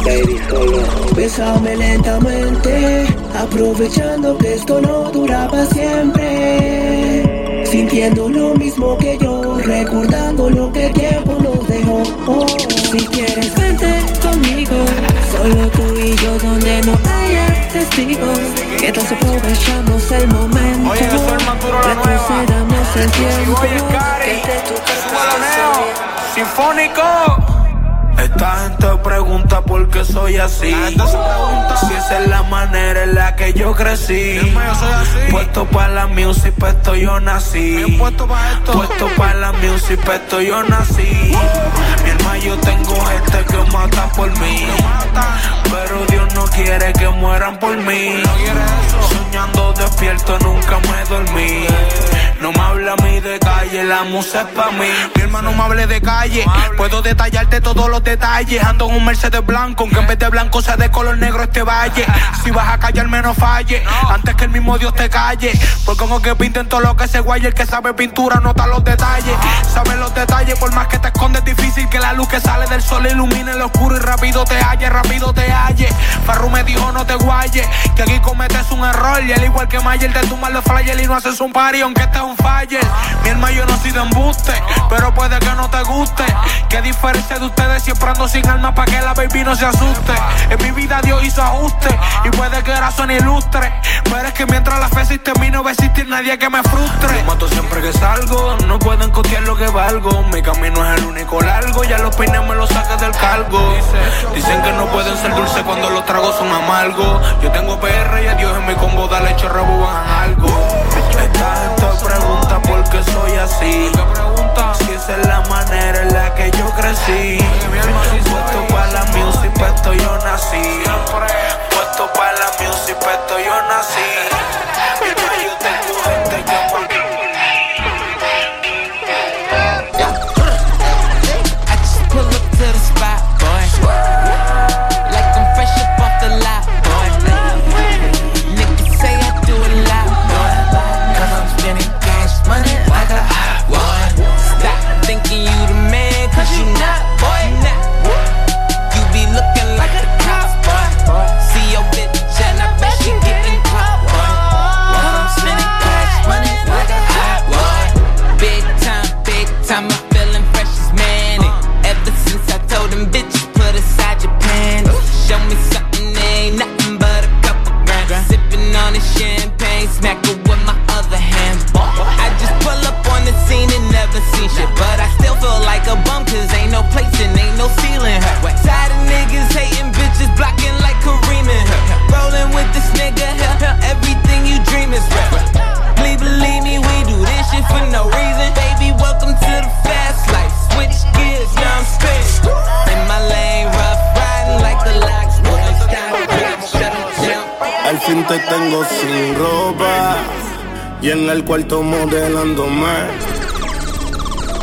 Baby, solo. Bésame lentamente, aprovechando que esto no dura para siempre. Sintiendo lo mismo que yo, recordando lo que el tiempo nos dejó. Oh, si quieres vente conmigo, solo tú y yo donde no haya testigos. Si aprovechamos el momento? Oye, es. Retrocedamos el tiempo. Que tu Súbalo, Neo. Sinfónico. Esta gente pregunta por qué soy así. Si esa es la manera en la que yo crecí. Puesto para la music, pa' esto yo nací. Puesto para la music, pa' esto yo nací. Mi hermano, yo tengo gente que mata por mí. Pero Dios no quiere que mueran por mí. Soñando despierto, nunca me dormí. No me habla a mí de calle, la música es pa' mí. Mi hermano me hable de calle, puedo detallarte todos los detalles. Ando en un Mercedes blanco, aunque en vez de blanco sea de color negro este valle. Si vas a callarme, no falle, antes que el mismo Dios te calle. Porque como que pinten todo lo que se guaye, el que sabe pintura nota los detalles. Sabe los detalles, por más que te escondes, difícil que la luz que sale del sol ilumine el oscuro y rápido te halle, rápido te halle. Farru me dijo no te guayes, que aquí cometes un error. Y al igual que Mayer, te tumban los flyers y no haces un party, aunque estés un faller. Mi hermano, yo no soy de embuste, pero puede que no te guste. Qué diferencia de ustedes siempre ando sin alma para que la baby no se asuste. En mi vida Dios hizo ajuste y puede que ahora son ilustre. Pero es que mientras la fe existe en no va a existir nadie que me frustre. Yo mato siempre que salgo, no pueden costear lo que valgo. Mi camino es el único largo, ya los peines me los saques del cargo. Dicen que no pueden ser dulces cuando los tragos son amargos. Yo tengo PR y a Dios en mi combo, dale hecho rabo bajan algo. Esta gente pregunta por qué soy así. Si esa es la manera en la que yo crecí. Puesto para la music, pa' esto yo nací. Puesto para la music, pa' esto yo nací. Ropa y en el cuarto modelándome.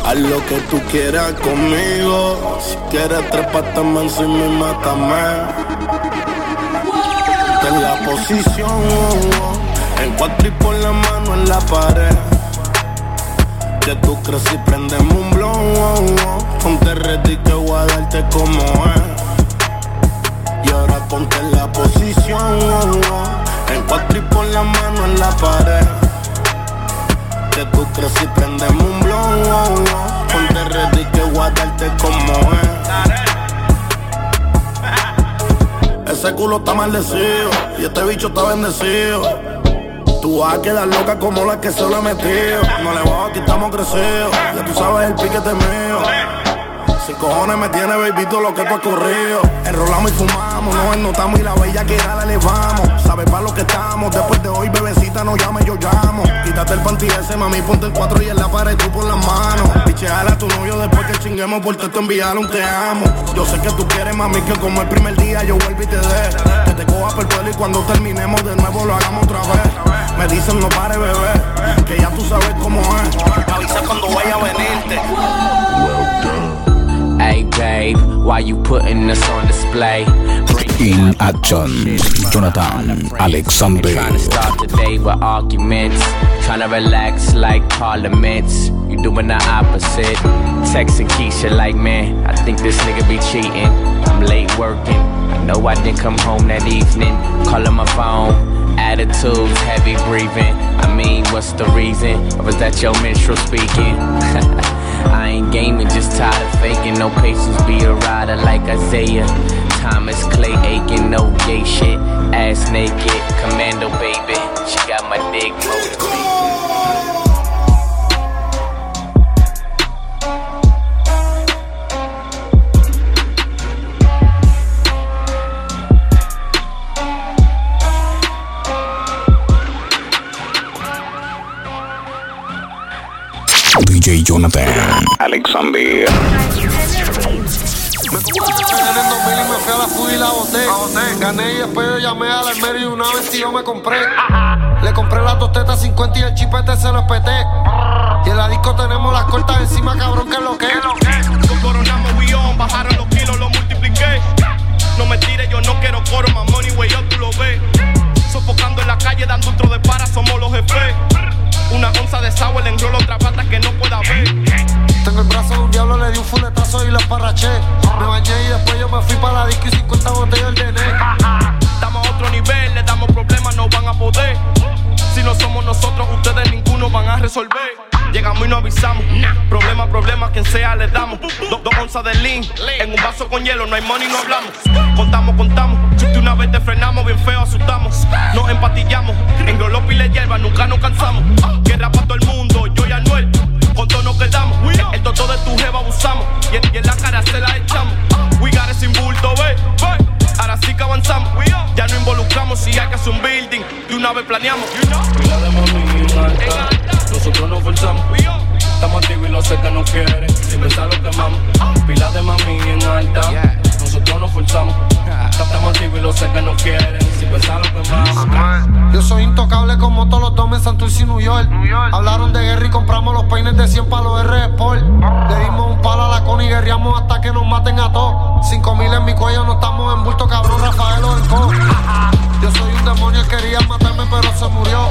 Haz lo que tú quieras conmigo. Si quieres trepátame encima y mátame. En la posición, en cuatro y pon la mano en la pared. Que tú crees y prendemos un blon, Ponte ready que voy a como es. Y ahora ponte en la posición, en cuatro y pon la mano en la pared que tú crees y prendemos un blon. Ponte ready que voy a darte como es. Ese culo está maldecido y este bicho está bendecido. Tú vas a quedar loca como la que se lo he metido. No le bajo, aquí estamos crecidos. Ya tú sabes el piquete mío. Sin cojones me tiene baby lo que tú has corrido. Enrolamos y fumamos, nos ennotamos y la bella que la elevamos. Sabes para lo que estamos, después de hoy bebecita no llame, yo llamo. Quítate el panty ese, mami, ponte el 4 y en la pared tú por las manos. Picheala a tu novio después que chinguemos por te enviar un te amo. Yo sé que tú quieres, mami, que como el primer día yo vuelvo y te dé. Que te coja por pelo y cuando terminemos de nuevo lo hagamos otra vez. Me dicen no pare, bebé, que ya tú sabes cómo es. Avisa cuando vaya a venirte. Hey babe, why you putting this on display? In action, Jonathan Alexander. Trying to start the day with arguments. Trying to relax like parliaments. You doing the opposite. Texting Keisha like, man, I think this nigga be cheating. I'm late working. I know I didn't come home that evening. Calling my phone. Attitudes, heavy breathing. I mean, what's the reason? Or was that your minstrel speaking? I ain't gaming, just tired of faking. No patience, be a rider like Isaiah. Thomas Clay Aiken, no gay shit. Ass naked, commando baby. She got my dick motivated. DJ Jonathan Alexander. En el 2000 y me fui a la fuga y la boté. Gané y después yo llamé al armerio y una vez yo me compré. Le compré las dos tetas 50 y con hielo, no hay money, no hablamos. Contamos, contamos. De una vez te frenamos, bien feo asustamos. Nos empatillamos. En Golopi y le hierba, nunca nos cansamos. Guerra para todo el mundo, yo y Anuel. Con todo nos quedamos. El toto de tu jeva abusamos. Y en, la cara se la echamos. We got it sin bulto, ve. Ahora sí que avanzamos. Ya no involucramos si hay que hacer un building. De una vez planeamos. Pila de mami nosotros nos forzamos. Estamos activos y lo sé que no quieren, sin pensar lo de mami alta, nosotros nos forzamos. Estamos y lo sé que no quieren, sin pensar lo quemamos. Yo soy intocable como todos los domes en Santurce y New York. Hablaron de guerra y compramos los peines de 100 para los R Sport. Le dimos un palo a la con y guerreamos hasta que nos maten a todos. Cinco mil en mi cuello, no estamos en bulto, cabrón, Rafael Orco. Yo soy un demonio, él quería matarme, pero se murió.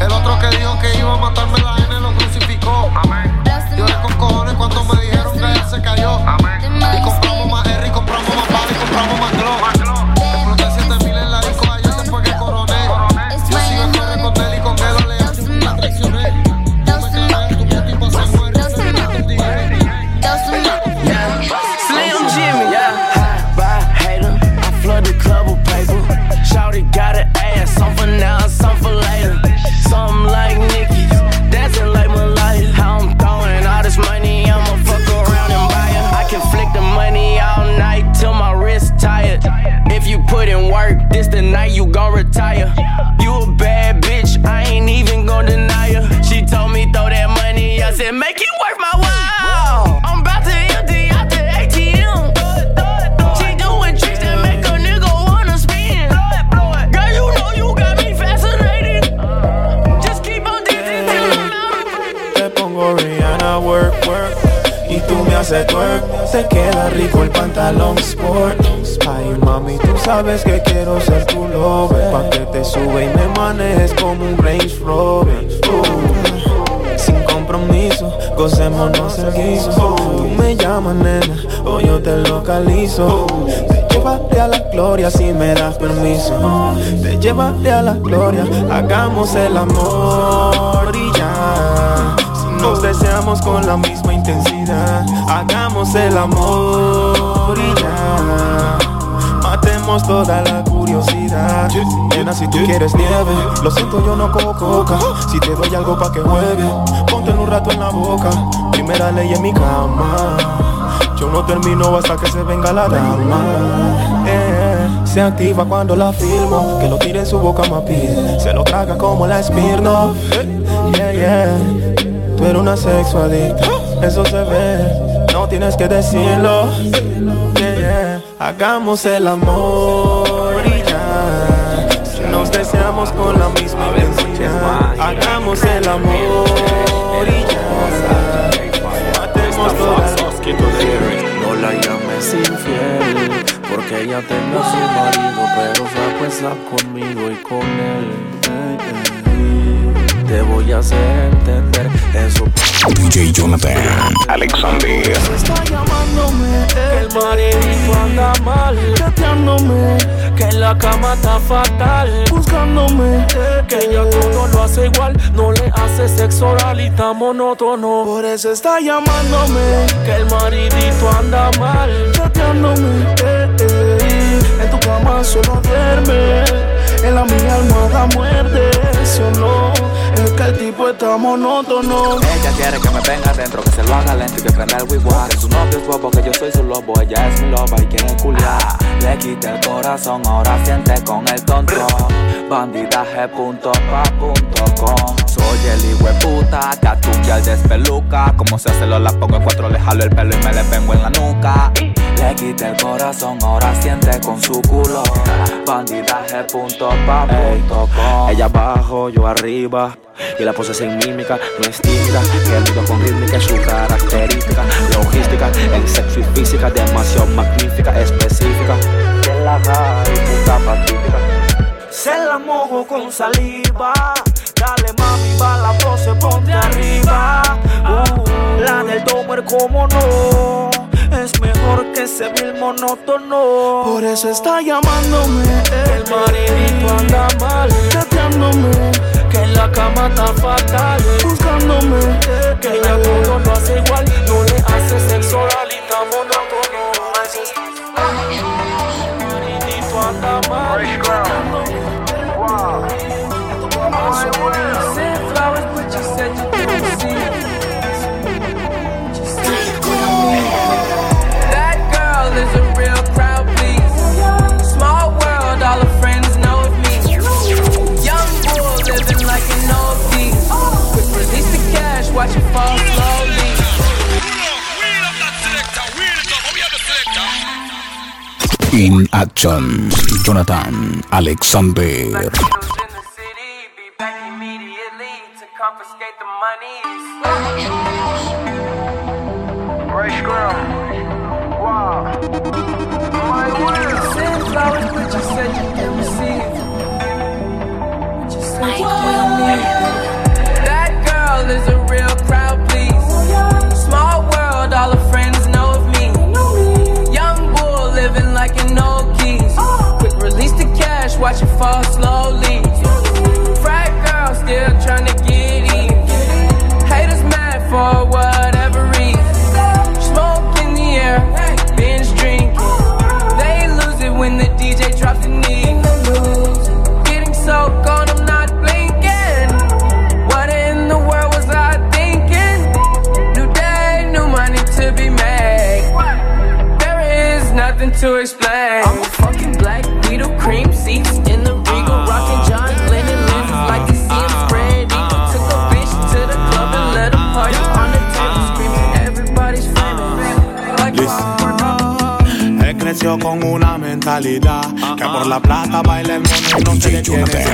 El otro que dijo que iba a matarme, la N lo crucificó. Lloré con cojones cuando me dijeron que él se cayó. Y compramos más R y compramos más bala y compramos más. Sabes que quiero ser tu lover. Pa' que te sube y me manejes como un Range Rover. Uh, Sin compromiso, gocémonos el guiso. Tú me llamas nena, o yo te localizo. Te llevaré a la gloria si me das permiso. Te llevaré a la gloria, hagamos el amor y ya. Si nos deseamos con la misma intensidad Hagamos el amor y ya Toda la curiosidad. Nena, si tú quieres nieve Lo siento, yo no cojo coca. Si te doy algo pa' que juegue Ponte un rato en la boca. Primera ley en mi cama. Yo no termino hasta que se venga la dama. Eh, Se activa cuando la filmo Que lo tire en su boca, mapi Se lo traga como la Smirnoff Yeah, yeah. Tú eres una sexo adicta. Eso se ve No tienes que decirlo. Yeah, yeah Hagamos el amor y ya. Si nos deseamos con la misma intensidad Hagamos el amor y ya. Matemos todas No la llames infiel Porque ella tenga su marido Pero se acuesta conmigo y con él. Eh, eh. Te voy a hacer entender eso. DJ Jonathan. Alexander. Está llamándome maridito anda mal, chateándome que la cama está fatal, buscándome. Que ella todo lo hace igual, no le hace sexo oral y está monótono. Por eso está llamándome. Que el maridito anda mal, chateándome. Eh, eh. en tu cama solo duerme, en la mía almohada muerde, si o no, es que el tipo está monótono. Ella quiere que me venga adentro, que se lo haga lento y que prenda el wigwag Que su novio es bobo, que yo soy su lobo Ella es mi loba y quiere culiar. Le quité el corazón, ahora siente con el tonto Bandidaje.pa.com Soy el hijo puta, que al despeluca. Como se hace lo la pongo en cuatro, le jalo el pelo y me le vengo en la nuca Le quité el corazón, ahora siente con su culo Bandidaje.pa.com Ella abajo, yo arriba Y la pose sin mímica, no es tímida Que ritmo con rítmica es su característica Logística, en sexo y física Demasiado magnífica, específica Que la puta pacífica Se la mojo con saliva. Dale mami, va la pose, ponte arriba. Uh, la del Domer, como no. Es mejor que ese vil monótono. Por eso está llamándome. El maridito anda mal, chateándome. Que en la cama está fatal, buscándome. Que ella todo lo hace igual, no le hace sexo oral y está monótono. Maridito anda mal, In action, Jonathan Alexander. Watch it fall slowly. Frat girl still trying to get in. Haters mad for whatever reason. Smoke in the air, binge drinking. They lose it when the DJ drops the knee. Getting so gone, I'm not blinking. What in the world was I thinking? New day, new money to be made. There is nothing to explain. Creció con una mentalidad que por la plata baila el mundo y no se.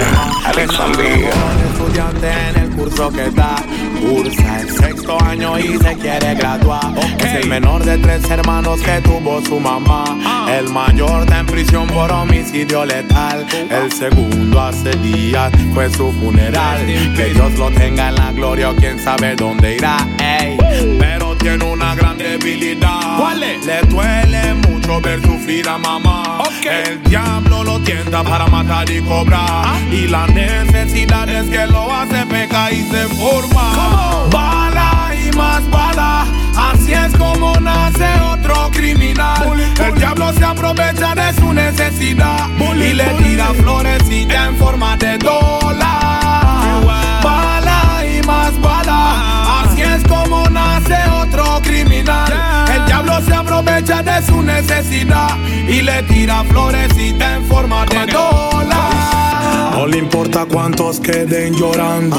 Estudiante en el curso que está. Cursa el sexto año y se quiere graduar. Es el menor de tres hermanos que tuvo su mamá. El mayor está en prisión por homicidio letal. El segundo hace días fue su funeral. Que Dios lo tenga en la gloria o quién sabe dónde irá. Ey. Pero tiene una gran debilidad. ¿Cuál es? Le duele mucho ver sufrir a mamá. El diablo lo tienta para matar y cobrar. Y la necesidad es que lo hace peca y se forma. Bala y más bala. Así es como nace otro criminal. El diablo se aprovecha de su necesidad. Y le tira florecita en forma de dólar. Bala y más bala. Así es como nace otro criminal. Se aprovecha de su necesidad y le tira florecita en forma de dólar. No le importa cuántos queden llorando.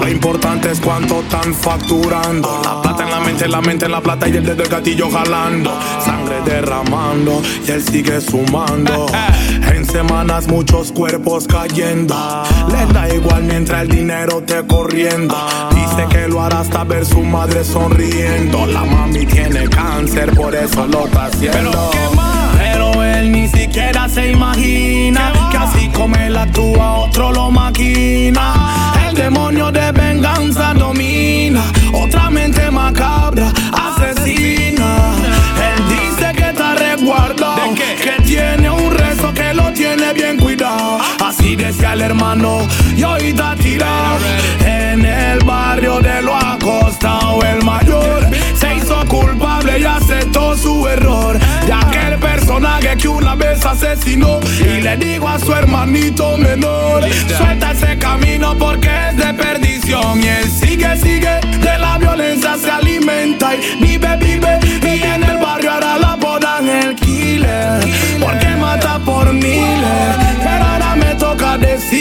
Lo importante es cuánto están facturando. La plata en la mente, la mente en la plata y el dedo del gatillo jalando. Sangre derramando y él sigue sumando. Semanas muchos cuerpos cayendo. Le da igual mientras el dinero te corriendo. Dice que lo hará hasta ver su madre sonriendo. La mami tiene cáncer, por eso lo está haciendo. Pero él ni siquiera se imagina que así como él actúa, otro lo maquina. El demonio de venganza domina, otra mente macabra asesina. Él dice que está resguardado, que tiene un tiene bien cuidado. Así decía el hermano, y hoy está tirado en el barrio de lo acostado. El mayor se hizo culpable y aceptó su error. De aquel personaje que una vez asesinó. Y le digo a su hermanito menor: Suelta ese camino porque es de perdición. Y él sigue, sigue, de la violencia se alimenta y vive, vive.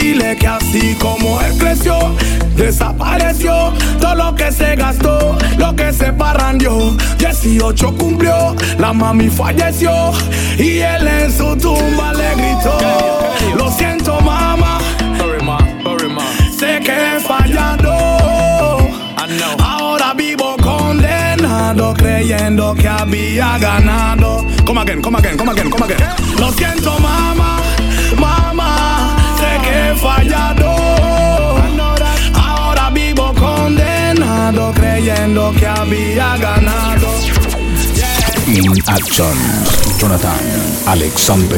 Decirle que así como él creció, desapareció. Todo lo que se gastó, lo que se parrandió. 18 cumplió, la mami falleció. Y él en su tumba le gritó: Lo siento, mamá. Sé que he fallado. Ahora vivo condenado, creyendo que había ganado. Come again, come again, come again, come again. Lo siento, mamá, mamá. Sé que he fallado. Ahora vivo condenado, creyendo que había ganado. In Action, Jonathan Alexander.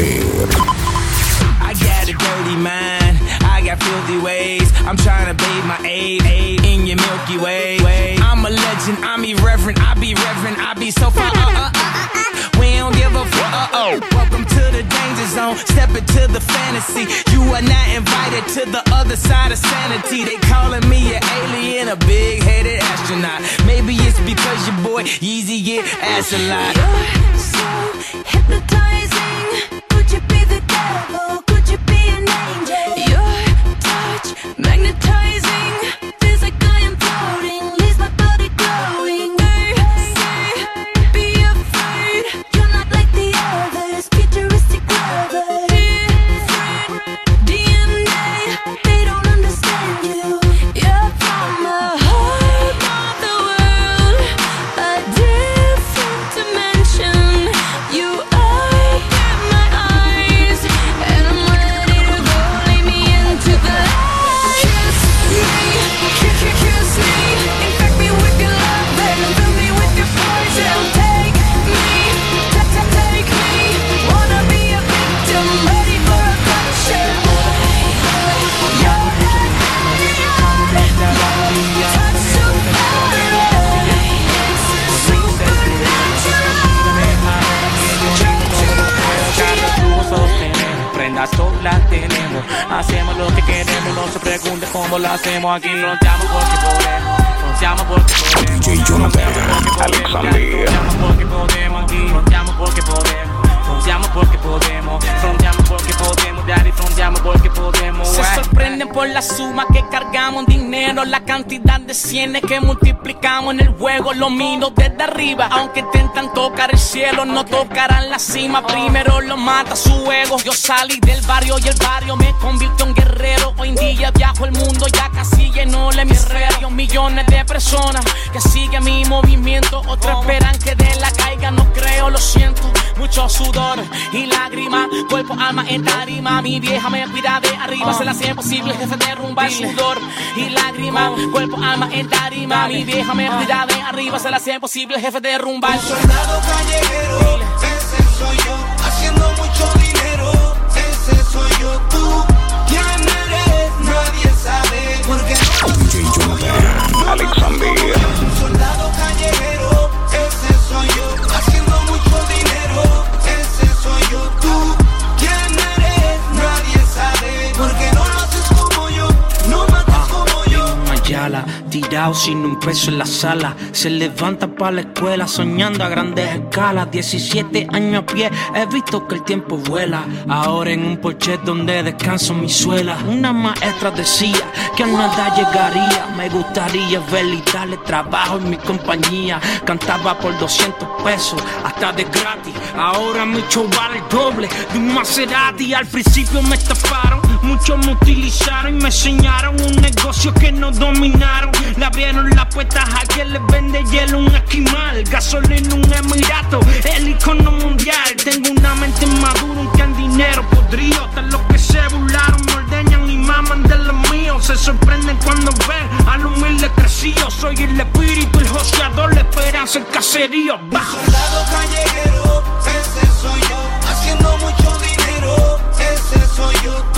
I got a dirty mind, I got filthy ways. I'm trying to bathe my aid, aid in your Milky Way. I'm a legend, I'm irreverent, I be reverent, I be so far. Uh, uh, uh. We don't give a fuck. Uh oh. Welcome to the danger zone. Step into the fantasy. You are not invited to the other side of sanity. They calling me an alien, a big headed astronaut. Maybe it's because your boy Yeezy get ass a lot. You're so hypnotizing. Las tenemos. Hacemos lo que queremos, no se pregunte cómo lo hacemos aquí. Fronteamos porque podemos, fronteamos porque podemos. DJ Jonathan Alexander. Fronteamos porque podemos aquí, fronteamos porque podemos. Fronteamos porque podemos, fronteamos porque podemos, daddy, fronteamos porque podemos. Se sorprenden por la suma que cargamos, dinero, la cantidad de cienes que multiplicamos en el juego. Lo miro desde arriba, aunque intentan tocar el cielo, no tocarán la cima. Primero lo mata su ego. Yo salí del barrio y el barrio me convirtió en guerrero. Hoy en día viajo el mundo, ya casi lleno le mi herrero. millones de personas que siguen mi movimiento. Otros esperan que de la caiga, no creo, lo siento. Mucho sudor y lágrimas, cuerpo, alma en tarima. Mi vieja me cuida de arriba, se la hacía imposible, jefe derrumba el sudor y lágrimas, cuerpo, alma en tarima. Mi vieja me cuida de arriba, se la hacía imposible, jefe derrumba el soldado callejero, ese soy yo, haciendo mucho dinero, ese soy yo, tú, ¿quién eres? Nadie sabe, porque DJ Jonathan Alexander. Tirado sin un peso en la sala. Se levanta para la escuela soñando a grandes escalas. 17 años a pie, he visto que el tiempo vuela. Ahora en un porche donde descanso mi suela. Una maestra decía que a nada llegaría. Me gustaría verle y darle trabajo en mi compañía. Cantaba por 200 pesos, hasta de gratis. Ahora mi show vale el doble de un Maserati. Al principio me estafaron, muchos me utilizaron y me enseñaron un negocio que no dominaron. Le abrieron las puertas a quien les vende hielo un esquimal. Gasolina un emirato, el icono mundial. Tengo una mente madura, un can dinero podrido. Hasta los que se burlaron me ordeñan y maman de los míos. Se sorprenden cuando ven al humilde crecido. Soy el espíritu, el joseador, la esperanza, el caserío. Bajo. Soldado callejero, ese soy yo, haciendo mucho dinero, ese soy yo,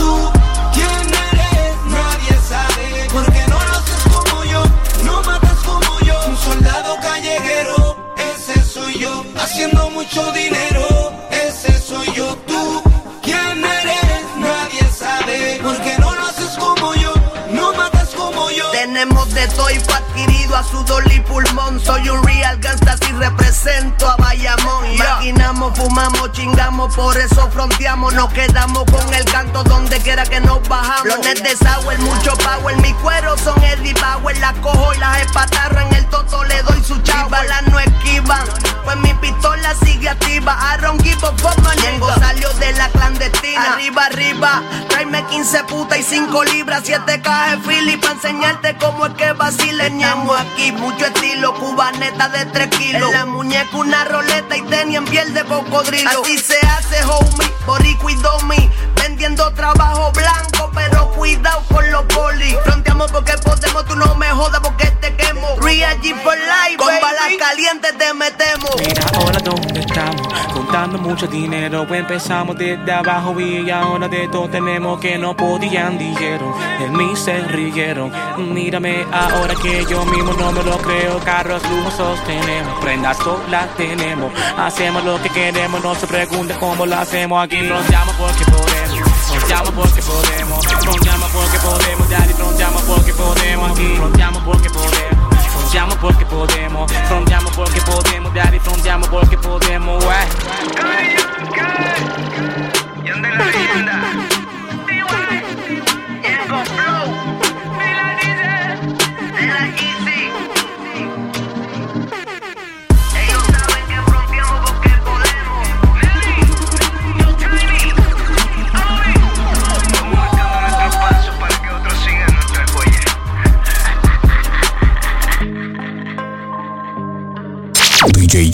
Tenemos de adquirido a sudor y pulmón. Soy un real gangsta si represento a Bayamón. Maquinamos, fumamos, chingamos, por eso fronteamos. Nos quedamos con el canto donde quiera que nos bajamos. Los net de sour, mucho power. Mi cuero son Eddie Power. Las cojo y las espatarro en el toto le doy su chavo. Balas no esquivan, pues mi pistola sigue activa. Aaron my Ñengo salió de la clandestina. Arriba, arriba, tráeme 15 putas y 5 libras. 7 cajas de Philly para enseñarte cómo es que vacile. Estamos aquí, mucho estilo, cubaneta de 3 kilos. En la muñeca una roleta y tenía en piel de cocodrilo. Así se hace, homie, boricua y domi. Vendiendo trabajo blanco, pero cuidado con los polis. Fronteamos porque podemos, tú no me jodas porque te quemo. Real G for life, con balas calientes te metemos. Mira ahora dónde estamos, contando mucho dinero. Empezamos desde abajo y ahora de todo tenemos que no podían, dijeron. En mí se rieron. Mírame ahora que yo mismo no me lo creo. Carros lujosos tenemos, prendas solas tenemos. Hacemos lo que queremos, no se pregunte cómo lo hacemos. Aquí nos llama porque podemos. Fronteamos porque podemos, fronteamos porque podemos, daddy, fronteamos porque podemos, aquí fronteamos porque podemos. Fronteamos porque podemos, fronteamos porque podemos, daddy, fronteamos porque podemos, wey. DJ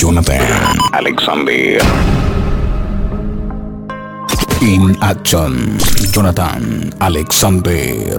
Jonathan Alexander. In action, Jonathan Alexander.